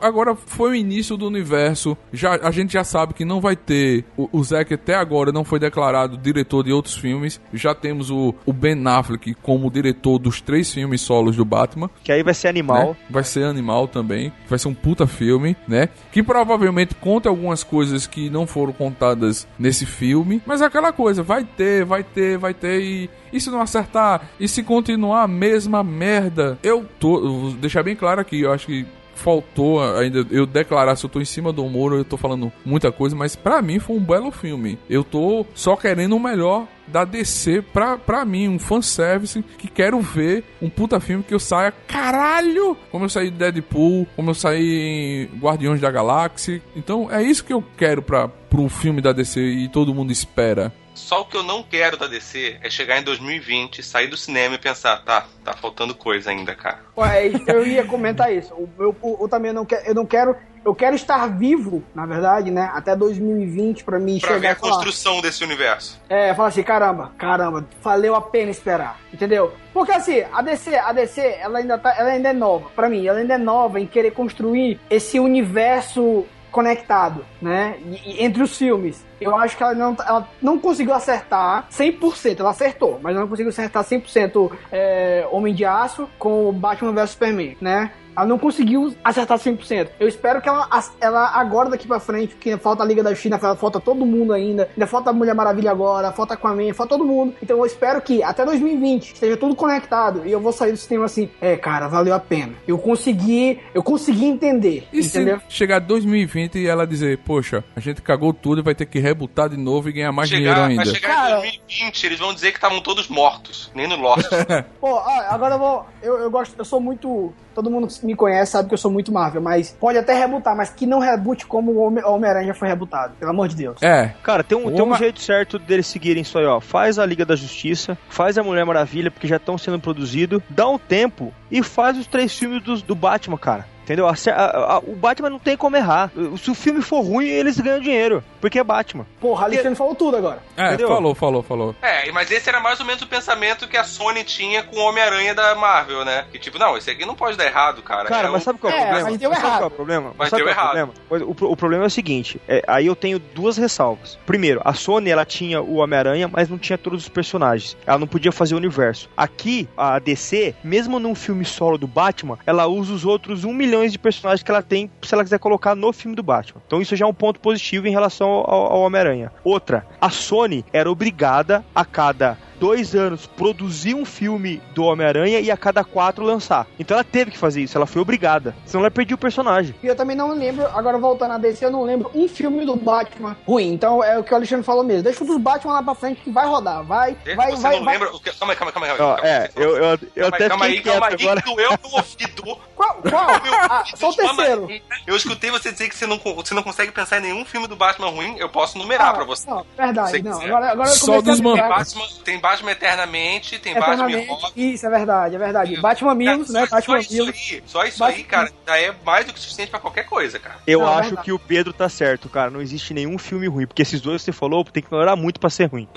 agora foi o início do universo. Já, a gente já sabe que não vai ter. O, o Zack até agora não foi declarado diretor de outros filmes. Já temos o, o Ben Affleck como diretor dos três filmes solos do Batman. Que aí vai ser animal. né? Vai ser animal também. Vai ser um puta filme, né? Que provavelmente conta algumas coisas que não foram contadas nesse filme. Mas é aquela coisa, vai ter, vai ter, vai ter. E, e se não acertar? E se continuar a mesma merda? Eu tô. Vou deixar bem claro aqui, eu acho que. Faltou ainda eu declarar se eu tô em cima do muro, eu tô falando muita coisa, mas pra mim foi um belo filme. Eu tô só querendo o melhor da DC pra, pra mim, um fanservice que quero ver um puta filme que eu saia caralho, como eu saí de Deadpool, como eu saí em Guardiões da Galáxia. Então é isso que eu quero pra, pro filme da DC e todo mundo espera. Só o que eu não quero da DC é chegar em 2020, sair do cinema e pensar, tá, tá faltando coisa ainda, cara. Ué, eu ia comentar isso. Eu, eu, eu também não quero, eu não quero, eu quero estar vivo, na verdade, né? Até 2020 pra mim Pra ver chegar a e falar, construção desse universo. é, falar assim, caramba, caramba, valeu a pena esperar, entendeu? Porque assim, a DC, a DC, ela ainda tá, ela ainda é nova, pra mim, ela ainda é nova em querer construir esse universo conectado, né? E- entre os filmes. Eu acho que ela não, ela não conseguiu acertar 100%. Ela acertou, mas não conseguiu acertar 100% é, Homem de Aço com Batman vs Superman, né? Ela não conseguiu acertar 100%. Eu espero que ela, ela agora daqui pra frente, que falta a Liga da China, falta todo mundo ainda, ainda falta a Mulher Maravilha agora, falta Aquaman, falta todo mundo. Então eu espero que até 2020 esteja tudo conectado e eu vou sair do cinema assim, é, cara, valeu a pena. Eu consegui, eu consegui entender, E entendeu? se chegar 2020 e ela dizer, poxa, a gente cagou tudo e vai ter que rebutar de novo e ganhar mais dinheiro Chegar, ainda. vai chegar Cara- em 2020, eles vão dizer que estavam todos mortos, nem no Lost. [LAUGHS] Pô, agora eu vou. Eu, eu gosto, eu sou muito. Todo mundo que me conhece sabe que eu sou muito Marvel, mas pode até rebutar, mas que não rebute como o Homem- Homem-Aranha foi rebutado, pelo amor de Deus. É, Cara, tem um, tem um Uma- jeito certo deles seguirem isso aí, ó. Faz a Liga da Justiça, faz a Mulher Maravilha, porque já estão sendo produzidos, dá um tempo e faz os três filmes dos- do Batman, cara. Entendeu? A- a- a- o Batman não tem como errar. Se o filme for ruim, eles ganham dinheiro. Porque é Batman. Porra, Alexandre falou tudo agora. é, Entendeu? falou, falou, falou. é, mas esse era mais ou menos o pensamento que a Sony tinha com o Homem-Aranha da Marvel, né? Que tipo, não, esse aqui não pode dar errado, cara. Cara, É mas um- sabe qual é o É, problema? mas deu sabe errado. qual é o problema? Mas sabe deu qual é o errado. problema? O, pro- o problema é o seguinte: é, aí eu tenho duas ressalvas. Primeiro, a Sony ela tinha o Homem-Aranha, mas não tinha todos os personagens. Ela não podia fazer o universo. Aqui, a DC, mesmo num filme solo do Batman, ela usa os outros um milhão de personagens que ela tem se ela quiser colocar no filme do Batman. Então isso já é um ponto positivo em relação ao, ao Homem-Aranha. Outra, a Sony era obrigada a cada dois anos produzir um filme do Homem-Aranha e a cada quatro lançar. Então ela teve que fazer isso, ela foi obrigada. Senão ela perdia o personagem. E eu também não lembro, agora voltando a DC, eu não lembro um filme do Batman ruim. Então é o que o Alexandre falou mesmo. Deixa o dos Batman lá pra frente que vai rodar. Vai, vai, Você vai. não vai. lembra. o que- Calma aí, calma aí, calma aí. Calma aí. é, eu, eu, eu Calma aí, até calma aí, calma aí, agora. que doeu no ouvido. Qual? qual? [LAUGHS] Ah, só o terceiro. Eu escutei você dizer que você não, você não consegue pensar em nenhum filme do Batman ruim. Eu posso numerar Ah, pra você. Não, verdade, não. Agora, agora eu Só dos a. Batman, tem Batman Eternamente, tem Batman e Eternamente. Robin. Isso, é verdade, é verdade. Batman Milos, Cara, né? só, Batman só isso aí, só isso Batman- aí, cara, já é mais do que suficiente pra qualquer coisa, cara. Eu Não, acho verdade. que o Pedro tá certo, cara. Não existe nenhum filme ruim. Porque esses dois que você falou tem que melhorar muito pra ser ruim.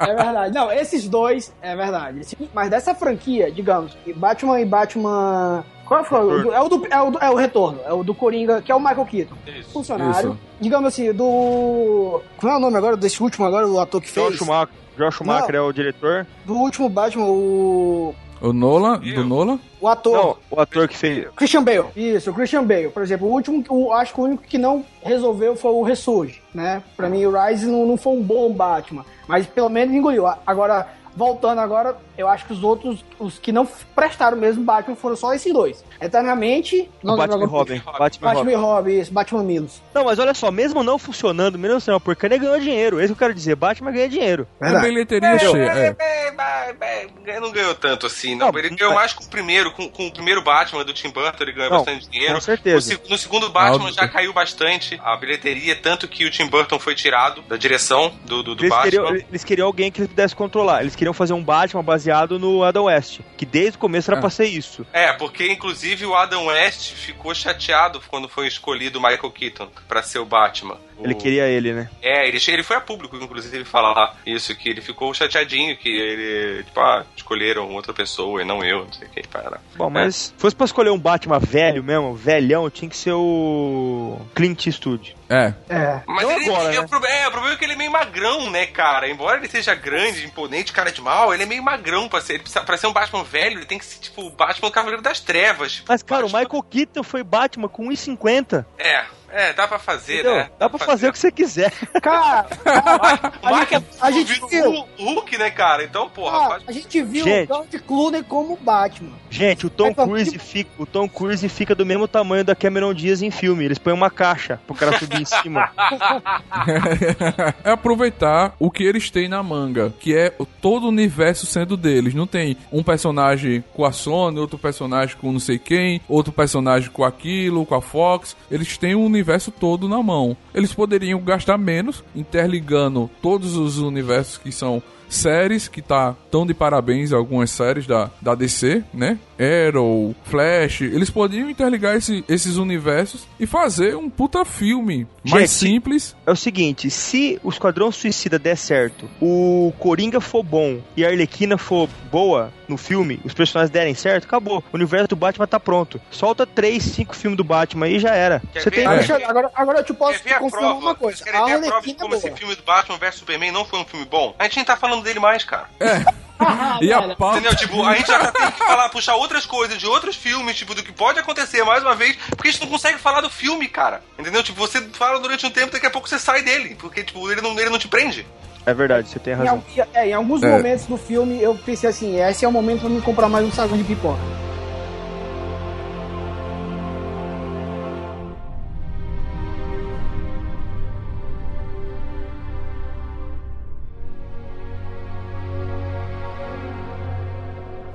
É [LAUGHS] verdade. Não, esses dois, é verdade. Mas dessa franquia, digamos, Batman e Batman. Qual foi? O do- É o, do, é, o do- é o retorno, é o do Coringa, que é o Michael Keaton. Isso. Funcionário. Isso. Digamos assim, do. Qual é o nome agora desse último agora, o ator que fez? Schumacher, Joel Schumacher é o diretor. Do último Batman, o. O Nolan, Eu? do Nolan? O ator. Não, o ator que fez. Christian Bale. Isso, o Christian Bale. Por exemplo, o último, o, acho que o único que não resolveu foi o Ressurge, né? Pra mim, o Rise não, não foi um bom Batman, mas pelo menos engoliu. Agora, voltando agora, eu acho que os outros, os que não prestaram mesmo Batman foram só esses dois. Eternamente, O Batman e Robin. Batman e Batman Robin. e Robin, isso, Batman Milos. Não, mas olha só, mesmo não funcionando, mesmo sendo uma porcaria, ganhou dinheiro. É isso que eu quero dizer. Batman ganha dinheiro. A bilheteria cheia, é. É, é, é, é, não ganhou tanto assim, não. Não, ele ganhou mas- mais com o primeiro, com, com o primeiro Batman do Tim Burton, ele ganhou Não, bastante dinheiro. com certeza. No, no segundo Batman Óbvio. já caiu bastante a bilheteria, tanto que o Tim Burton foi tirado da direção do, do, do Eles Batman. queriam, eles queriam alguém que eles pudessem controlar. Eles queriam fazer um Batman baseado no Adam West. Que desde o começo era Ah. pra ser isso. É, porque inclusive o Adam West ficou chateado quando foi escolhido o Michael Keaton pra ser o Batman. Ele queria ele, né? É, ele, ele foi a público, inclusive, falar isso, que ele ficou chateadinho, que ele, tipo, ah, escolheram outra pessoa e não eu, não sei o que, para. Bom, mas se fosse pra escolher um Batman velho mesmo, velhão, tinha que ser o Clint Eastwood. É. É. Mas Não ele, agora, ele- né? o, problema, é, o problema é que ele é meio magrão, né, cara? Embora ele seja grande, imponente, cara de mal, ele é meio magrão pra ser, ele precisa- pra ser um Batman velho, ele tem que ser, tipo, o Batman Cavaleiro das Trevas. Tipo, Mas, cara, o Batman- Michael Keaton foi Batman com 1,50. É, é, dá pra fazer, Entendeu? né? Dá pra fazer o que você quiser. [LAUGHS] Cara, a gente, a gente viu. o Hulk, né, cara? Então, porra, Ah, faz... a gente viu Gente. o George Clooney como Batman. Gente, o Tom pô, Cruise fica, o Tom Cruise fica do mesmo tamanho da Cameron Diaz em filme. Eles põem uma caixa pro cara subir em cima. [LAUGHS] é aproveitar o que eles têm na manga, que é todo o universo sendo deles. Não tem um personagem com a Sony, outro personagem com não sei quem, outro personagem com aquilo, com a Fox. Eles têm o universo todo na mão. Eles poderiam gastar menos interligando todos os universos que são séries que tá tão de parabéns algumas séries da, da DC, né? Arrow, Flash, eles podiam interligar esse- esses universos e fazer um puta filme mais Gente, simples. É o seguinte, se o Esquadrão Suicida der certo, o Coringa for bom e a Arlequina for boa no filme, os personagens derem certo, acabou. O universo do Batman tá pronto. Solta três, cinco filmes do Batman aí e já era. Quer Você ver? tem... É. agora, agora eu te posso Quer a confirmar prova? uma coisa. A ver a prova de é como esse boa. filme do Batman vs Superman não foi um filme bom? A gente nem tá falando dele mais, cara. Ah, [LAUGHS] [LAUGHS] E a pauta. Entendeu? Tipo, a gente já tem que falar, puxar outras coisas de outros filmes, tipo, do que pode acontecer mais uma vez, porque a gente não consegue falar do filme, cara. Entendeu? Tipo, você fala durante um tempo, daqui a pouco você sai dele, porque, tipo, ele não, ele não te prende. É verdade, você tem Em, razão. al- é, em alguns É. momentos do filme eu pensei assim, esse é o momento pra me comprar mais um saco de pipoca.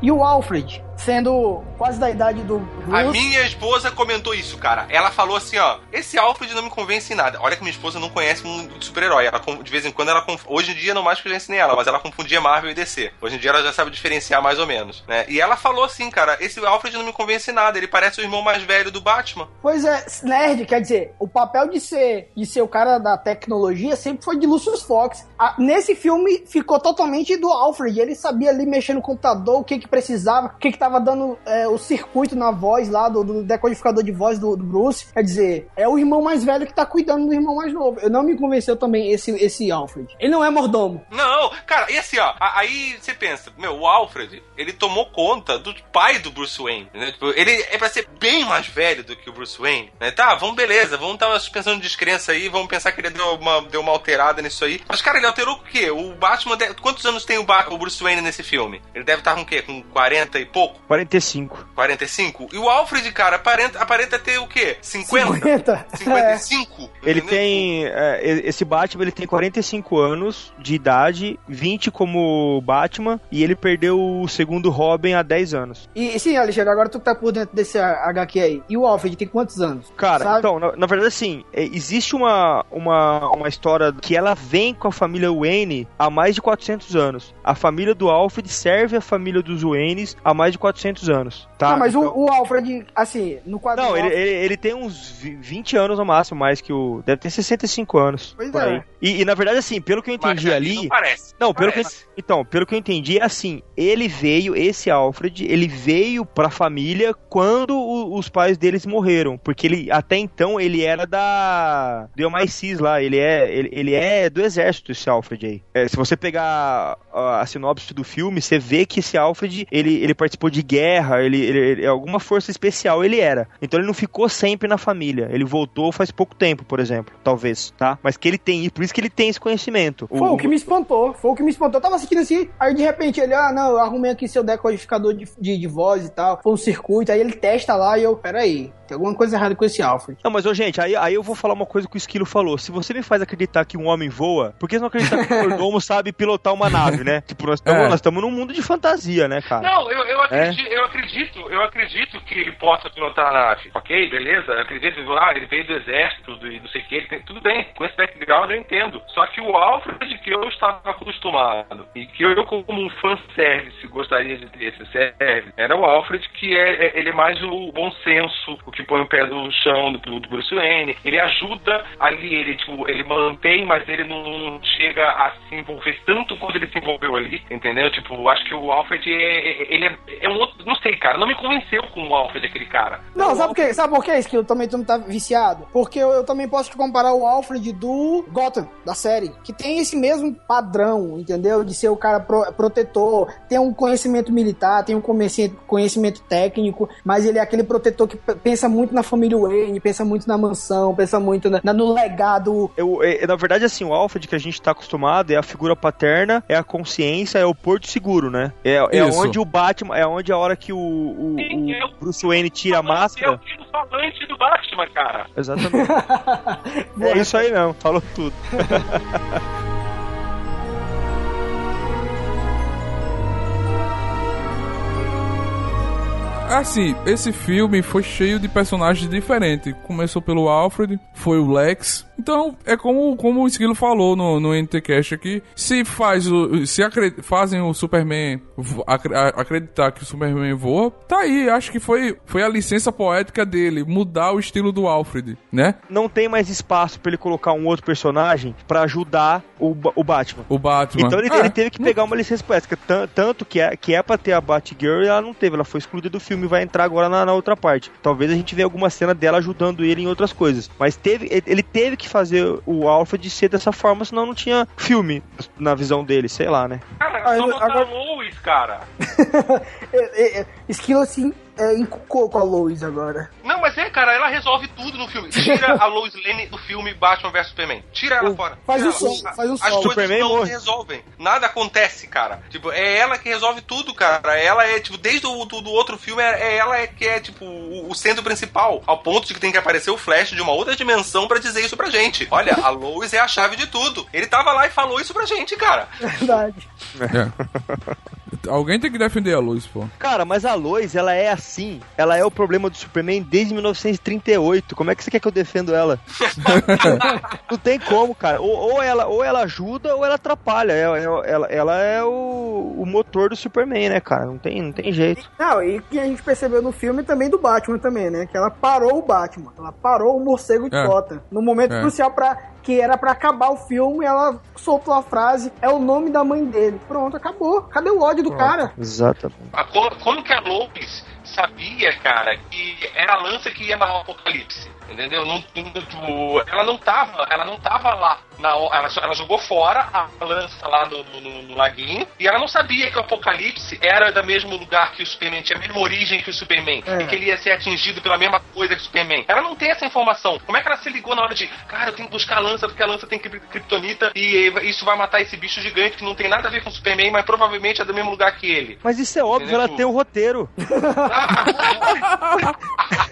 E o Alfred, sendo quase da idade do A Bruce, minha esposa comentou isso, cara. Ela falou assim, ó, esse Alfred não me convence em nada. Olha que minha esposa não conhece muito super-herói. Ela, com- de vez em quando, ela hoje em dia não mais que eu já ensinei ela, mas ela confundia Marvel e DC. Hoje em dia ela já sabe diferenciar mais ou menos, né? E ela falou assim, cara, esse Alfred não me convence em nada. Ele parece o irmão mais velho do Batman. Pois é, nerd, quer dizer, o papel de ser, de ser o cara da tecnologia sempre foi de Lucius Fox. Ah, nesse filme ficou totalmente do Alfred. Ele sabia ali mexer no computador, o que que precisava, o que que tava dando é, o circuito na voz lá, do, do decodificador de voz do, do Bruce. Quer dizer, é o irmão mais velho que tá cuidando do irmão mais novo. Eu não me convenceu também esse, esse Alfred. Ele não é mordomo. Não, cara, e assim, ó, aí você pensa, meu, o Alfred, ele tomou conta do pai do Bruce Wayne, né? Tipo, ele é pra ser bem mais velho do que o Bruce Wayne, né? Tá, vamos, beleza, vamos dar uma suspensão de descrença aí, vamos pensar que ele deu uma, deu uma alterada nisso aí. Mas, cara, ele alterou o quê? O Batman, quantos anos tem o, Ba- o Bruce Wayne nesse filme? Ele deve estar com o quê? Com 40 e poucos? Pouco? 45. 45? E o Alfred, cara, aparenta, aparenta ter o quê? 50? 50? 55? Ele Entendeu? tem. é, esse Batman ele tem 45 anos de idade, 20 como Batman, e ele perdeu o segundo Robin há 10 anos. E sim, Alexandre, agora tu tá por dentro desse HQ aí. E o Alfred tem quantos anos? Cara, Sabe? então, na, na verdade, assim, é, existe uma, uma, uma história que ela vem com a família Wayne há mais de 400 anos. A família do Alfred serve a família dos Waynes há mais de 400 anos, tá? Não, mas Então- o, o Alfred, assim, no quadrinho. Não, ele, Alfred- ele, ele tem uns vi- 20 anos no máximo, mais que o. Deve ter 65 anos. Pois por é. aí. E, e, na verdade, assim, pelo que eu Mas entendi ali ali. Não parece. Não, pelo que, Parece. então, pelo que eu entendi, é assim, ele veio, esse Alfred, ele veio pra família quando o- os pais deles morreram, porque ele, até então, ele era da do MI6 lá, ele é, ele, ele é do exército, esse Alfred aí. É, se você pegar a, a sinopse do filme, você vê que esse Alfred, ele, ele participou de guerra, ele, ele, ele- alguma força especial ele era. Então ele não ficou sempre na família, ele voltou faz pouco tempo, por exemplo, talvez, tá? Mas que ele tem, por isso que ele tem esse conhecimento. Foi o que me espantou, foi o que me espantou. Eu tava assistindo assim, aí de repente ele, ah, não, eu arrumei aqui seu decodificador de, de, de voz e tal. Foi um circuito, aí ele testa lá e eu, peraí, tem alguma coisa errada com esse Alfred. Não, mas, ô, gente, aí, aí eu vou falar uma coisa que o Esquilo falou. Se você me faz acreditar que um homem voa, por que você não acredita que o mordomo [LAUGHS] sabe pilotar uma nave, né? Tipo, nós estamos É. num mundo de fantasia, né, cara? Não, eu, eu, É? acredito, eu acredito, eu acredito que ele possa pilotar a nave, ok? Beleza? Eu acredito, ah, ele veio do exército do- e não sei o que, ele tem, tudo bem, com esse background eu entendo. Só que o Alfred que eu estava acostumado e que eu, como um fanservice, gostaria de ter esse service, era o Alfred que é, é- ele é mais o bom senso, o que põe o pé no chão do, do Bruce Wayne. Ele ajuda ali, ele, tipo, ele mantém, mas ele não chega a se envolver tanto quanto ele se envolveu ali, entendeu? Tipo, acho que o Alfred é, é- ele é, é um outro, não sei, cara, não me convenceu com o Alfred aquele cara. Não, sabe por quê? Sabe por quê, que eu também tu não tá viciado? Porque eu, eu também posso te comparar o Alfred do Gotham, da série, que tem esse mesmo padrão, entendeu? De ser o cara pro- protetor, tem um conhecimento militar, tem um conhecimento, técnico, mas ele é aquele protetor que p- pensa muito na família Wayne, pensa muito na mansão, pensa muito na- na- no legado. Eu, é- na verdade, assim, o Alfred que a gente tá acostumado é a figura paterna, é a consciência, é o porto seguro, né? É, é Isso. onde o Batman, é onde a hora que o, o- Sim, é o Bruce Wayne tira a É máscara. o tiro falante do Batman, cara. Exatamente. [LAUGHS] é isso aí mesmo, falou tudo. [LAUGHS] Assim, esse filme foi cheio de personagens diferentes. Começou pelo Alfred, foi o Lex. Então, é como, como o Esquilo falou no, no NTCast aqui. Se faz o. Se fazem o Superman acreditar que o Superman voa, tá aí. Acho que foi, foi a licença poética dele, mudar o estilo do Alfred, né? Não tem mais espaço pra ele colocar um outro personagem pra ajudar o, o Batman. O Batman. Então ele, É, ele teve que pegar uma licença poética. Tan- Tanto que é, que é pra ter a Batgirl e ela não teve. Ela foi excluída do filme e vai entrar agora na, na outra parte. Talvez a gente veja alguma cena dela ajudando ele em outras coisas. Mas teve, ele- teve que fazer o Alfred ser dessa forma, senão não tinha filme na visão dele, sei lá, né? Cara, só botar agora- Lois, cara. [LAUGHS] É, é, é, Esquilo assim, é, encucou com a Lois agora. Não, mas é, cara, ela resolve tudo no filme. Tira a Lois Lane do filme Batman vs Superman. Tira ela fora. Faz Tira um ela. solo, faz um As solo. coisas Superman não morre. se resolvem. Nada acontece, cara. Tipo, é ela que resolve tudo, cara. Ela é, tipo, desde o do, do outro filme, é, é ela é que é, tipo, o, o centro principal. Ao ponto de que tem que aparecer o Flash de uma outra dimensão pra dizer isso pra gente. Olha, a Lois é a chave de tudo. Ele tava lá e falou isso pra gente, cara. Verdade. é. Alguém tem que defender a luz, pô. Cara, mas a Lois, ela é assim. Ela é o problema do Superman desde 1938. Como é que você quer que eu defendo ela? [LAUGHS] não tem como, cara. Ou, ou ela, ou ela ajuda ou ela atrapalha. É- é- Ela, ela é o, o motor do Superman, né, cara? Não tem, não tem jeito. Não, e que a gente percebeu no filme também do Batman também, né? Que ela parou o Batman. Ela parou o morcego de É. Gotham. No momento É. crucial para que era pra acabar o filme, ela soltou a frase: "É o nome da mãe dele". Pronto, acabou. Cadê o ódio do cara? Exatamente. Como que a Lois sabia, cara, que era a lança que ia barrar o apocalipse? Entendeu? Não, não- tipo, ela não tava, ela não tava lá Na, ela, ela jogou fora a lança lá no, no, no, laguinho e ela não sabia que o Apocalipse era do mesmo lugar que o Superman, tinha a mesma origem que o Superman É. e que ele ia ser atingido pela mesma coisa que o Superman. Ela não tem essa informação. Como é que ela se ligou na hora de, cara, eu tenho que buscar a lança porque a lança tem kryptonita e isso vai matar esse bicho gigante que não tem nada a ver com o Superman, mas provavelmente é do mesmo lugar que ele. Mas isso é óbvio, ela Entendeu? tem o roteiro. [LAUGHS]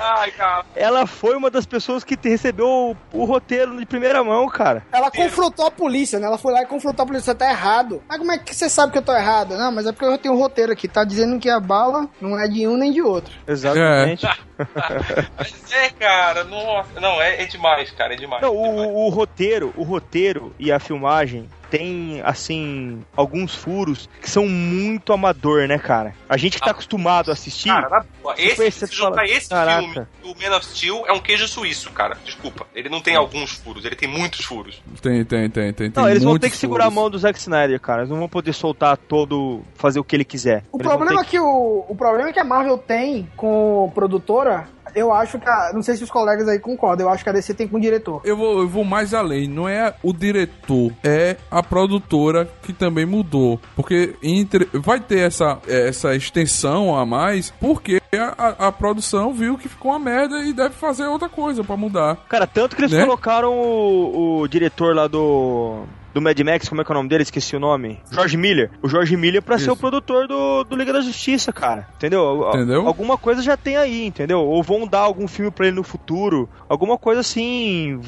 Ai, cara. Ela foi uma das pessoas que recebeu o, o roteiro de primeira mão, cara. Ela confrontou a polícia, né? Ela foi lá e confrontou a polícia, você tá errado. Mas como é que você sabe que eu tô errado? Não, mas é porque eu tenho um roteiro aqui, tá dizendo que a bala não é de um nem de outro. Exatamente. [LAUGHS] Mas é, cara, nossa. Não, é, é demais, cara, é demais. Não, é demais. o, o roteiro, o roteiro e a filmagem tem, assim, alguns furos que são muito amador, né, cara? A gente que tá acostumado a assistir. Cara, na boa, Você esse, pensa, se juntar fala, esse "Caraca." filme, o Man of Steel é um queijo suíço, cara. Desculpa. Ele não tem alguns furos, ele tem muitos furos. Tem, tem, tem, tem. tem não, eles vão ter que segurar a furos. mão do Zack Snyder, cara. Eles não vão poder soltar todo, fazer o que ele quiser. O Eles problema ter é que o, o problema é que a Marvel tem com produtora, eu acho que a, não sei se os colegas aí concordam, eu acho que a DC tem com o diretor. Eu vou, eu vou mais além, não é o diretor, é a produtora que também mudou. Porque entre, vai ter essa, essa extensão a mais, porque a, a- a produção viu que ficou uma merda e deve fazer outra coisa pra mudar. Cara, tanto que eles Né? colocaram o, o diretor lá do. Do Mad Max, como é que é o nome dele? Esqueci o nome. Jorge Miller. O Jorge Miller pra ser Isso. o produtor do, do Liga da Justiça, cara. Entendeu? Entendeu? Alguma coisa já tem aí, entendeu? Ou vão dar algum filme pra ele no futuro. Alguma coisa assim.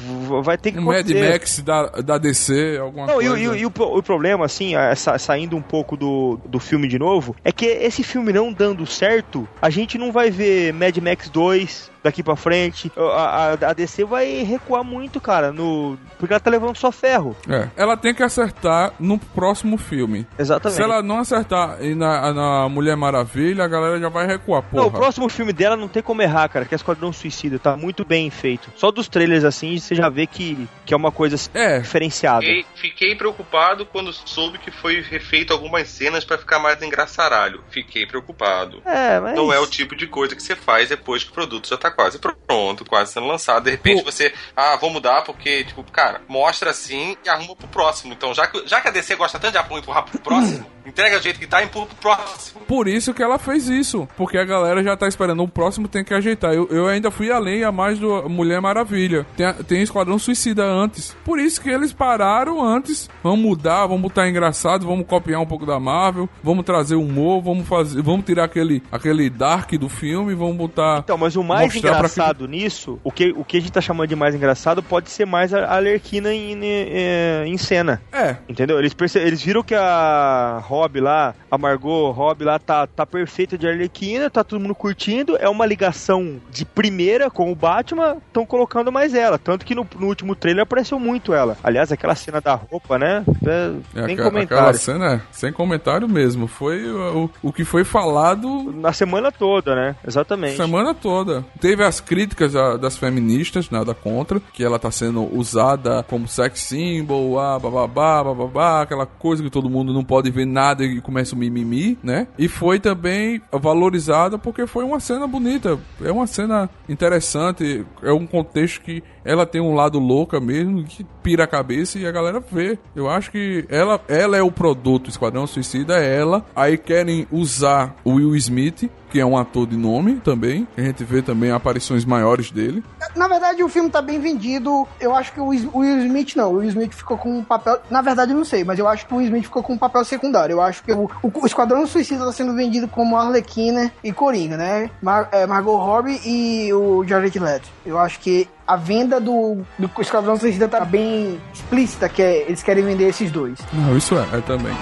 Vai ter que Mad acontecer. Max da, da DC, alguma Não, e, coisa. e o- e o, o problema, assim, sa- saindo um pouco do, do filme de novo, é que esse filme não dando certo, a gente não vai ver Mad Max 2 daqui pra frente. A, a, a DC vai recuar muito, cara, no porque ela tá levando só ferro. É, ela tem que acertar no próximo filme. Exatamente. Se ela não acertar e na, na Mulher Maravilha, a galera já vai recuar, porra. Não, o próximo filme dela não tem como errar, cara, que é Esquadrão Suicida, tá muito bem feito. Só dos trailers assim, você já vê que, que é uma coisa assim, É. diferenciada. Fiquei, fiquei preocupado quando soube que foi refeito algumas cenas pra ficar mais engraçaralho. Fiquei preocupado. É, mas Não é o tipo de coisa que você faz depois que o produto já tá quase pronto, quase sendo lançado. De repente você, ah, vou mudar porque, tipo, cara, mostra assim e arruma pro próximo. Então, já que, já que a DC gosta tanto de empurrar pro próximo, [CLEARS THROAT] entrega do jeito que tá e empurra pro próximo. Por isso que ela fez isso. Porque a galera já tá esperando. O próximo tem que ajeitar. Eu, eu ainda fui além a mais do Mulher Maravilha. Tem, tem Esquadrão Suicida antes. Por isso que eles pararam antes. Vamos mudar, vamos botar engraçado, vamos copiar um pouco da Marvel, vamos trazer humor, vamos fazer. Vamos tirar aquele, aquele dark do filme, vamos botar. Então, mas o mais engraçado nisso, o que, o que a gente tá chamando de mais engraçado, pode ser mais a a Arlequina em, em, em cena. É, Entendeu? Eles, perce... eles viram que a Rob lá, a Margot Rob lá, tá, tá perfeita de Arlequina, tá todo mundo curtindo, é uma ligação de primeira com o Batman, estão colocando mais ela. Tanto que no, no último trailer apareceu muito ela. Aliás, aquela cena da roupa, né? É, aqua- comentário. aquela cena, sem comentário mesmo. Foi o, o que foi falado Na semana toda, né? Exatamente. Semana toda. Teve as críticas das feministas, nada contra, que ela tá sendo usada como sex symbol, ah, bababá, bababá, aquela coisa que todo mundo não pode ver nada e começa o mimimi, né? E foi também valorizada porque foi uma cena bonita, é uma cena interessante, é um contexto que ela tem um lado louca mesmo, que pira a cabeça e a galera vê. Eu acho que ela, ela é o produto, Esquadrão Suicida é ela. Aí querem usar o Will Smith, que é um ator de nome também. A gente vê também aparições maiores dele. Na verdade, o filme tá bem vendido. Eu acho que o Will Smith não. O Will Smith ficou com um papel. Na verdade, eu não sei, mas eu acho que o Will Smith ficou com um papel secundário. Eu acho que o, o, o Esquadrão Suicida tá sendo vendido como Arlequina e Coringa, né? Mar, é, Margot Robbie e o Jared Leto. Eu acho que a venda do, do Esquadrão Suicida tá bem explícita, que é, eles querem vender esses dois. Não, isso é, é também.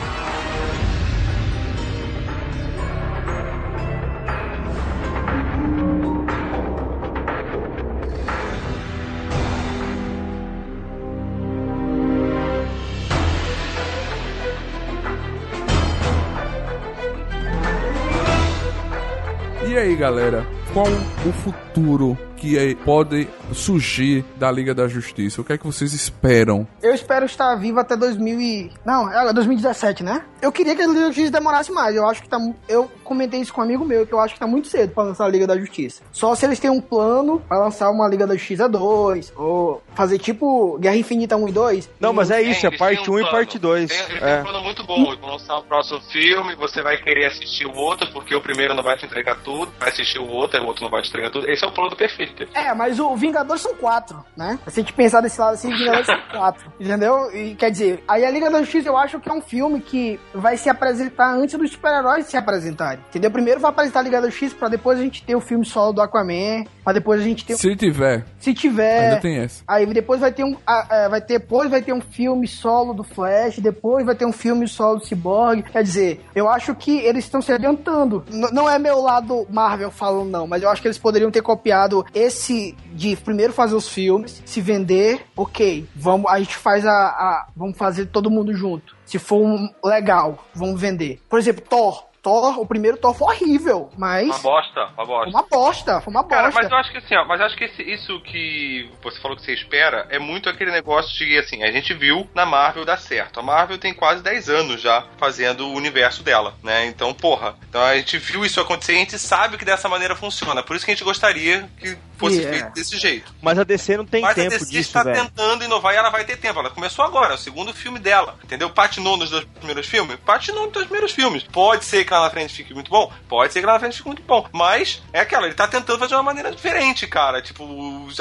E aí, galera, qual o futuro que é- pode surgir da Liga da Justiça? O que é que vocês esperam? Eu espero estar vivo até 2000 e... Não, é 2017, né? Eu queria que a Liga da Justiça demorasse mais. Eu acho que tá... Eu comentei isso com um amigo meu, que eu acho que tá muito cedo pra lançar a Liga da Justiça. Só se eles têm um plano pra lançar uma Liga da Justiça 2, ou fazer tipo Guerra Infinita 1 e 2. Não, mas é isso, é eles parte têm 1 um e parte 2. Tem, eles É. um plano muito bom. Vão lançar o próximo filme, você vai querer assistir o outro, porque o primeiro não vai te entregar tudo, vai assistir o outro, aí o outro não vai te entregar tudo. Esse é o plano perfeito. É, mas o Vingadores são quatro, né? Se a gente pensar desse lado assim, Vingadores são quatro, [LAUGHS] entendeu? E quer dizer, aí a Liga da Justiça eu acho que é um filme que vai se apresentar antes dos super-heróis se apresentarem, entendeu? Primeiro vai apresentar a Liga da Justiça pra depois a gente ter o filme solo do Aquaman, pra depois a gente ter... Se tiver, Se tiver... ainda tem essa. Aí depois vai ter um. ah, é, vai ter, depois vai ter um filme solo do Flash, depois vai ter um filme solo do Cyborg. Quer dizer, eu acho que eles estão se adiantando. N- não é meu lado Marvel falando, não, mas eu acho que eles poderiam ter copiado esse de primeiro fazer os filmes, se vender, ok. Vamos, a gente faz a. a- vamos fazer todo mundo junto. Se for um legal, vamos vender. Por exemplo, Thor. Thor, o primeiro Thor foi horrível, mas. Uma bosta, uma Foi bosta. uma bosta, foi uma Cara, bosta. mas eu acho que assim, ó, mas eu acho que esse- isso que você falou que você espera é muito aquele negócio de assim, a gente viu na Marvel dar certo. A Marvel tem quase 10 anos já fazendo o universo dela, né? Então, porra, então a gente viu isso acontecer e a gente sabe que dessa maneira funciona. Por isso que a gente gostaria que fosse E é. feito desse jeito. Mas a DC não tem Mas a tempo DC disso, está velho. tentando inovar e ela vai ter tempo. Ela começou agora, é o segundo filme dela. Entendeu? Patinou nos dois primeiros filmes? Patinou nos dois primeiros filmes. Pode ser que lá na frente fique muito bom? Pode ser que lá na frente fique muito bom. Mas é aquela, ele tá tentando fazer de uma maneira diferente, cara. Tipo,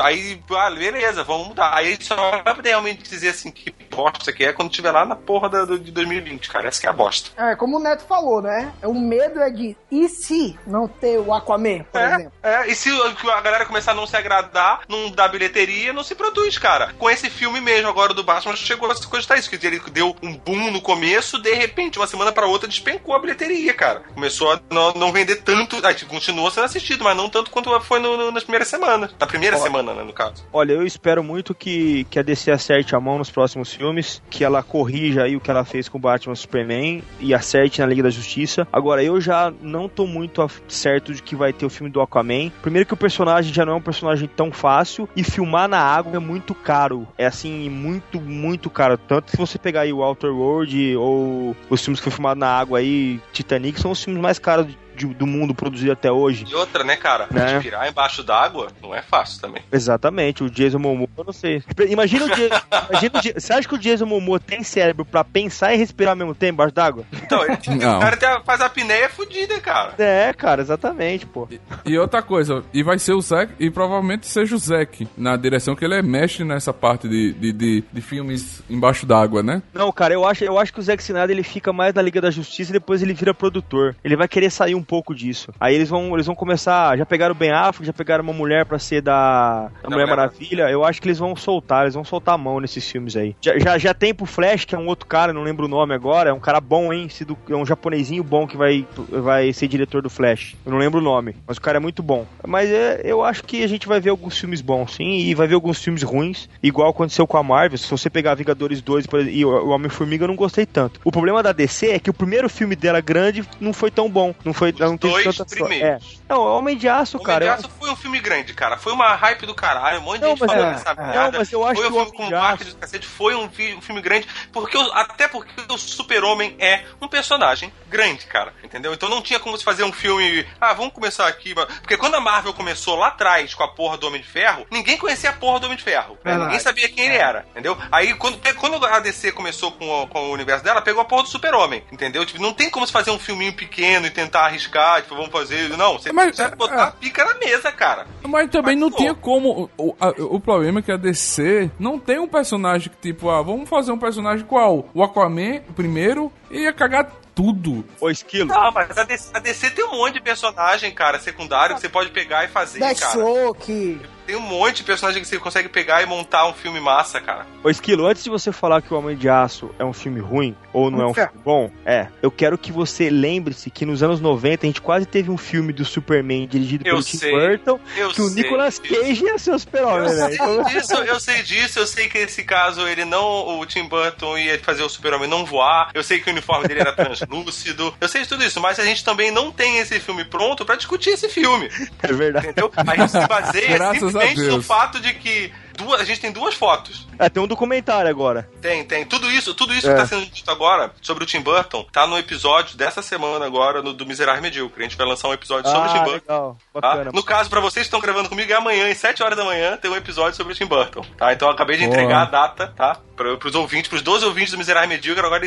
aí, ah, beleza, vamos mudar. Aí só vai poder realmente dizer assim que bosta que é quando tiver lá na porra da- do, de 2020, cara. Essa que é a bosta. É, como o Neto falou, né? O medo é de e se não ter o Aquaman, por É, exemplo? é, e se a galera começar a não se agradar, não dar bilheteria, não se produz, cara. Com esse filme mesmo, agora do Batman, chegou a se cogitar isso. Que ele deu um boom no começo, de repente, uma semana pra outra, despencou a bilheteria, cara. Começou a não, não vender tanto. Ah, tipo, continuou sendo assistido, mas não tanto quanto foi no- no- nas primeiras semanas. Na primeira semana, né, no caso. Olha, eu espero muito que, que a DC acerte a mão nos próximos filmes, que ela corrija aí o que ela fez com o Batman Superman e acerte na Liga da Justiça. Agora, eu já não tô muito certo de que vai ter o filme do Aquaman. Primeiro que o personagem já não é um personagem tão fácil e filmar na água é muito caro. É assim, muito, muito caro. Tanto se você pegar aí o Outer World ou os filmes que foi filmado na água aí, Titanic, são os filmes mais caros de- do mundo produzidos até hoje. E outra, né, cara? Né? Respirar embaixo d'água não é fácil também. Exatamente, o Jason Momoa, eu não sei. Imagina o, Ja- [LAUGHS] imagina o Ja- Você acha que o Jason Momoa tem cérebro pra pensar e respirar ao mesmo tempo embaixo d'água? Então, ele, [LAUGHS] Não. o cara tem- faz a apneia fudida, cara. É, cara, exatamente, pô. E outra coisa, e vai ser o Zack, e provavelmente seja o Zack, na direção que ele é mestre nessa parte de, de, de, de filmes embaixo d'água, né? Não, cara, eu acho, eu acho que o Zack Snyder ele fica mais na Liga da Justiça e depois ele vira produtor. Ele vai querer sair um pouco disso. Aí eles vão, eles vão começar, já pegaram o Ben Affleck, já pegaram uma mulher pra ser da, da Mulher Maravilha. Eu acho que eles vão soltar, eles vão soltar a mão nesses filmes aí. Já, já, já tem pro Flash, que é um outro cara, não lembro o nome agora, é um cara bom, hein? É um japonesinho bom que vai, vai ser diretor do Flash. Eu não lembro o nome, mas o cara é muito bom. Mas é, eu acho que a gente vai ver alguns filmes bons, sim, e vai ver alguns filmes ruins, igual aconteceu com a Marvel. Se você pegar Vingadores 2 por exemplo, e o o Homem-Formiga, eu não gostei tanto. O problema da DC é que o primeiro filme dela grande não foi tão bom. Não foi. Não teve dois tanta. É. Não, Homem de Aço, O cara. eu- Homem de Aço foi um filme grande, cara. Foi uma hype do caralho. Um monte de Não, gente falando é, dessa é. merda. Não, mas eu acho foi um filme Homem com de cacete. Foi um, um filme grande. Porque o- até porque o Super-Homem é um personagem grande, cara. Entendeu? Então não tinha como se fazer um filme. Ah, vamos começar aqui. Porque quando a Marvel começou lá atrás com a porra do Homem de Ferro, ninguém conhecia a porra do Homem de Ferro. né? Ninguém sabia quem ele era. Entendeu? Aí quando, quando a DC começou com o, com o universo dela, pegou a porra do Super-Homem. Entendeu? Tipo, não tem como se fazer um filminho pequeno e tentar arriscar. Tipo, vamos fazer. Não, você Mas, precisa é, botar é. a pica na mesa, cara. Mas também não Mas, tinha pô. como. O, a- o problema é que a DC não tem um personagem que, tipo, ah, vamos fazer um personagem qual? O Aquaman, o primeiro, e ia cagar tudo. Ô, Esquilo. Não, mas a DC, a DC tem um monte de personagem, cara, secundário, que você pode pegar e fazer, cara. Deathstroke. Tem um monte de personagem que você consegue pegar e montar um filme massa, cara. Ô, Esquilo, antes de você falar que o Homem de Aço é um filme ruim ou não é um Ferro. filme bom, é, eu quero que você lembre-se que nos anos 90 a gente quase teve um filme do Superman dirigido Eu pelo Tim sei, Burton, eu que o sei Nicolas disso. Cage ia ser o super-homem. Então, sei disso, eu sei disso, eu sei que nesse caso ele não. O Tim Burton ia fazer o super-homem não voar, eu sei que o uniforme dele era translúcido, eu sei de tudo isso, mas a gente também não tem esse filme pronto pra discutir esse filme. É verdade. Entendeu? A gente se baseia Graças Deus. no fato de que duas, a gente tem duas fotos. É, tem um documentário agora. Tem, tem. Tudo isso, tudo isso É. que tá sendo dito agora sobre o Tim Burton tá no episódio dessa semana agora no, do Miserável Medíocre. A gente vai lançar um episódio sobre o Tim Ah, Burton. legal. Tá? Bacana. No caso, pra vocês que estão gravando comigo, é amanhã, às 7 horas da manhã, tem um episódio sobre o Tim Burton. Tá? Então eu acabei de Boa. entregar a data, tá? Pra, pros ouvintes, pros 12 ouvintes do Miserável Medíocre, agora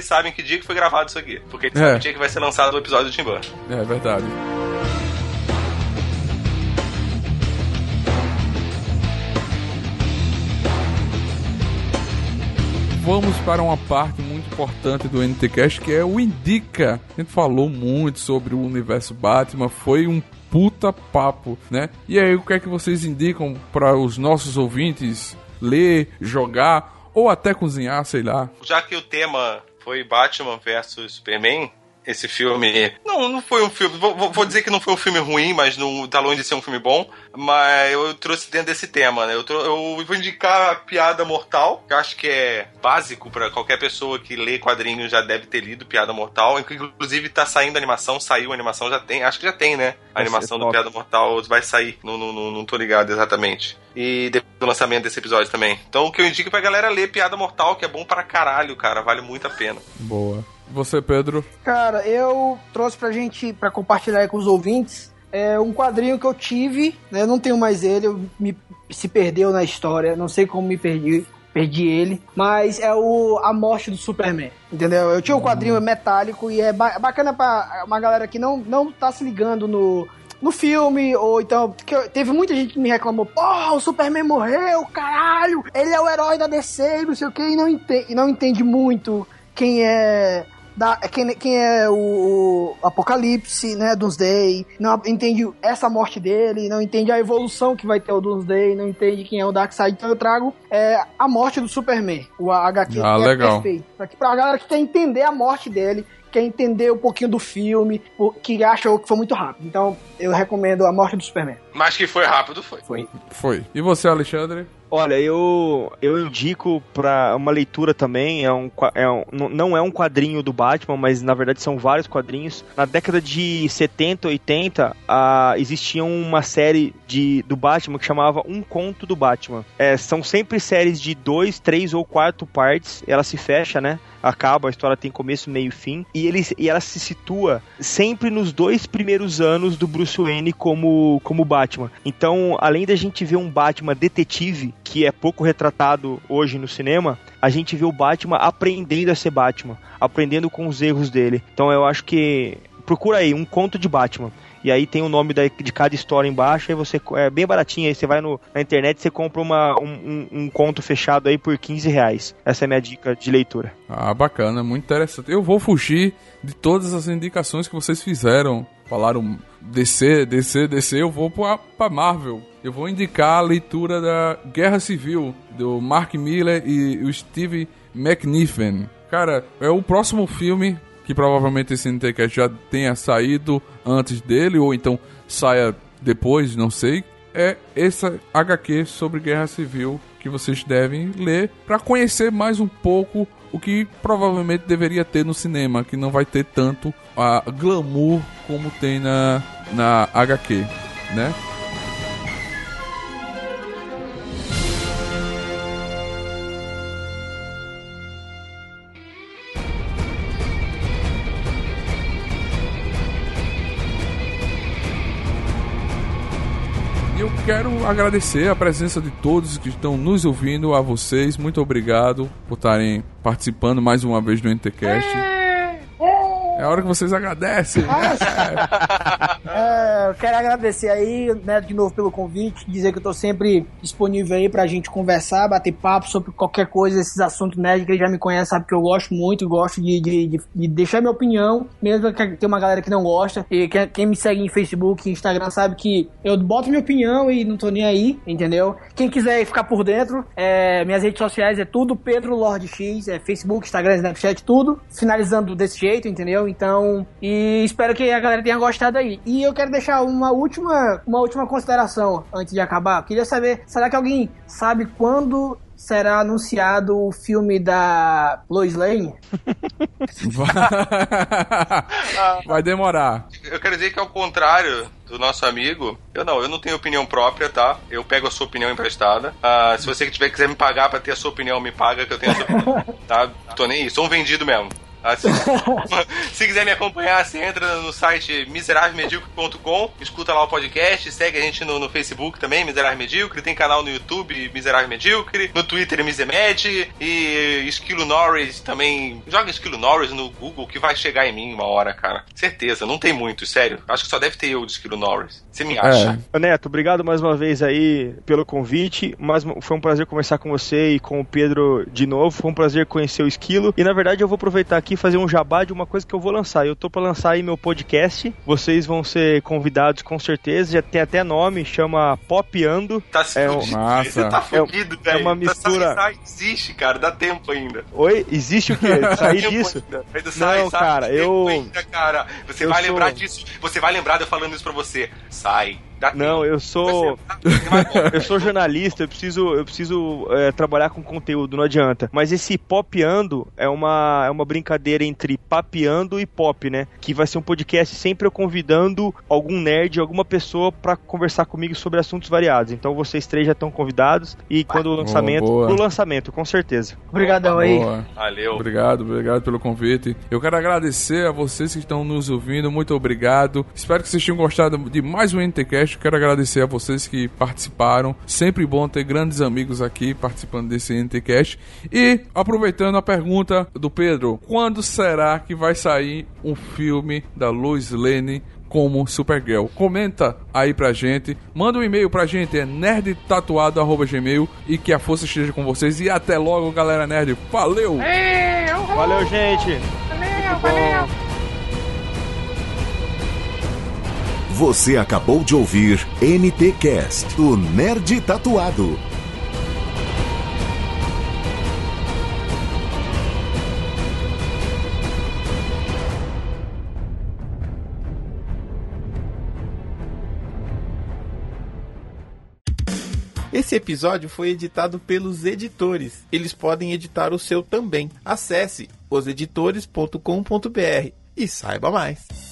Vamos para uma parte muito importante do NTCast que é o Indica. A gente falou muito sobre o universo Batman, foi um puta papo, né? E aí, o que é que vocês indicam para os nossos ouvintes ler, jogar ou até cozinhar, sei lá? Já que o tema foi Batman versus Superman, esse filme. Não, não foi um filme. Vou, vou- dizer que não foi um filme ruim, mas não tá longe de ser um filme bom. Mas eu trouxe dentro desse tema, né? Eu, trou- eu vou indicar a Piada Mortal, que eu acho que é básico pra qualquer pessoa que lê quadrinhos já deve ter lido Piada Mortal. Inclusive tá saindo a animação, saiu a animação, já tem. Acho que já tem, né? A Vai animação do. Piada Mortal vai sair. Não, não, não, não tô ligado exatamente. E depois do lançamento desse episódio também. Então o que eu indico pra galera é ler Piada Mortal, que é bom pra caralho, cara. Vale muito a pena. Boa. Você, Pedro? Cara, eu trouxe pra gente, pra compartilhar aí com os ouvintes, é um quadrinho que eu tive, né? Eu não tenho mais ele, eu me, se perdeu na história, não sei como me perdi, perdi ele, mas é o A Morte do Superman, entendeu? Eu tinha um quadrinho metálico e é ba- bacana pra uma galera que não, não tá se ligando no, no filme, ou então, eu- teve muita gente que me reclamou, porra, o Superman morreu, caralho, ele é o herói da DC, não sei o que, e não entende, e não entende muito quem é da, quem, quem é o, o Apocalipse, né, Doomsday, não entende essa morte dele, não entende a evolução que vai ter o Doomsday, não entende quem é o Darkseid, então eu trago é, a morte do Superman, o HQ Ah, que é legal. perfeito, pra, pra galera que quer entender a morte dele, quer entender um pouquinho do filme, que achou que foi muito rápido, então eu recomendo a morte do Superman. Mas que foi rápido, foi. Foi. Foi. E você, Alexandre? Olha, eu, eu indico pra uma leitura também. É um, é um, não- é um quadrinho do Batman, mas na verdade são vários quadrinhos. Na década de 70, 80, ah, existia uma série de, do Batman que chamava Um Conto do Batman. É, são sempre séries de dois, três ou quatro partes. Ela se fecha, né? Acaba, a história tem começo, meio e fim. E, ele, e ela se situa sempre nos dois primeiros anos do Bruce Wayne como, como Batman. Então, além da gente ver um Batman detetive, que é pouco retratado hoje no cinema, a gente vê o Batman aprendendo a ser Batman, aprendendo com os erros dele. Então, eu acho que. Procura aí, um conto de Batman. E aí tem o nome da- de cada história embaixo, aí você é bem baratinho, aí você vai no, na internet e você compra uma, um, um- um conto fechado aí por 15 reais. Essa é a minha dica de leitura. Ah, bacana, muito interessante. Eu vou fugir de todas as indicações que vocês fizeram. Falaram DC, DC, DC, eu vou pra, pra Marvel. Eu vou indicar a leitura da Guerra Civil, do Mark Miller e o Steve McNiffen. Cara, é o próximo filme que provavelmente esse NTCast já tenha saído antes dele, ou então saia depois, não sei. É essa HQ sobre Guerra Civil que vocês devem ler para conhecer mais um pouco o que provavelmente deveria ter no cinema, que não vai ter tanto a glamour como tem na, na HQ, né? Quero agradecer a presença de todos que estão nos ouvindo, a vocês. Muito obrigado por estarem participando mais uma vez do NTCast. É a hora que vocês agradecem. É, eu quero agradecer aí, né, de novo pelo convite, dizer que eu tô sempre disponível aí pra gente conversar, bater papo sobre qualquer coisa, esses assuntos nerd, quem já me conhece sabe que eu gosto muito, gosto de, de, de- de deixar minha opinião, mesmo que tem uma galera que não gosta, e quem, quem me segue em Facebook e Instagram sabe que eu boto minha opinião e não tô nem aí, entendeu? Quem quiser ficar por dentro, é, minhas redes sociais é tudo Pedro Lord X, é Facebook, Instagram, Snapchat, tudo, finalizando desse jeito, entendeu? Entendeu? Então, e espero que a galera tenha gostado aí. E eu quero deixar uma última, uma última consideração antes de acabar. Queria saber, será que alguém sabe quando será anunciado o filme da Lois Lane? [LAUGHS] Vai demorar. Eu quero dizer que ao contrário do nosso amigo, eu não, eu não tenho opinião própria, tá? Eu pego a sua opinião emprestada. Ah, se você tiver quiser me pagar pra ter a sua opinião, me paga que eu tenho a sua opinião, [LAUGHS] tá? Tô nem aí, sou um vendido mesmo. Ah, [LAUGHS] se, se quiser me acompanhar, você entra no site miserávelmedíocre.com, escuta lá o podcast, segue a gente no, no Facebook também, Miserável Medíocre, tem canal no YouTube, Miserável Medíocre, no Twitter, Misemed, e Esquilo Norris também. Joga Esquilo Norris no Google que vai chegar em mim uma hora, cara. Certeza, não tem muito, sério. Acho que só deve ter eu de Esquilo Norris. Você me acha? É. Neto, obrigado mais uma vez aí pelo convite. Mas foi um prazer conversar com você e com o Pedro de novo. Foi um prazer conhecer o Esquilo. E na verdade eu vou aproveitar aqui e fazer um jabá de uma coisa que eu vou lançar. Eu tô para lançar aí meu podcast. Vocês vão ser convidados com certeza. Já tem até nome, chama Popando. Tá se é, fudido, massa. Você tá fudido, é velho. uma Tá- mistura- sai- existe, cara, dá tempo ainda. Oi, existe o quê? [LAUGHS] Sair disso? ainda. Ainda sai, Não, sai, cara, eu- ainda, cara. Você eu vai sou- lembrar disso. Você vai lembrar de eu falando isso pra você. Sai. Dá Não, eu sou. Vai- [LAUGHS] Eu sou jornalista, eu preciso, eu preciso é, trabalhar com conteúdo, não adianta. Mas esse popeando é uma, é uma brincadeira entre papeando e pop, né? Que vai ser um podcast sempre eu convidando algum nerd, alguma pessoa pra conversar comigo sobre assuntos variados. Então vocês três já estão convidados e quando o lançamento, boa. pro lançamento, com certeza. Obrigadão aí. Boa. Valeu. Obrigado, obrigado pelo convite. Eu quero agradecer a vocês que estão nos ouvindo. Muito obrigado. Espero que vocês tenham gostado de mais um NTCast. Quero agradecer a vocês que participaram. Sempre bom ter grandes amigos aqui participando desse NTCast. E aproveitando a pergunta do Pedro, quando será que vai sair um filme da Lois Lane? Como Supergirl. Comenta aí pra gente. Manda um e-mail pra gente, é nerdtatuado.gmail e que a força esteja com vocês. E até logo, galera nerd. Valeu! Valeu, gente! Muito bom. Você acabou de ouvir NT Cast, o Nerd Tatuado. Esse episódio foi editado pelos editores. Eles podem editar o seu também. Acesse oseditores.com.br e saiba mais.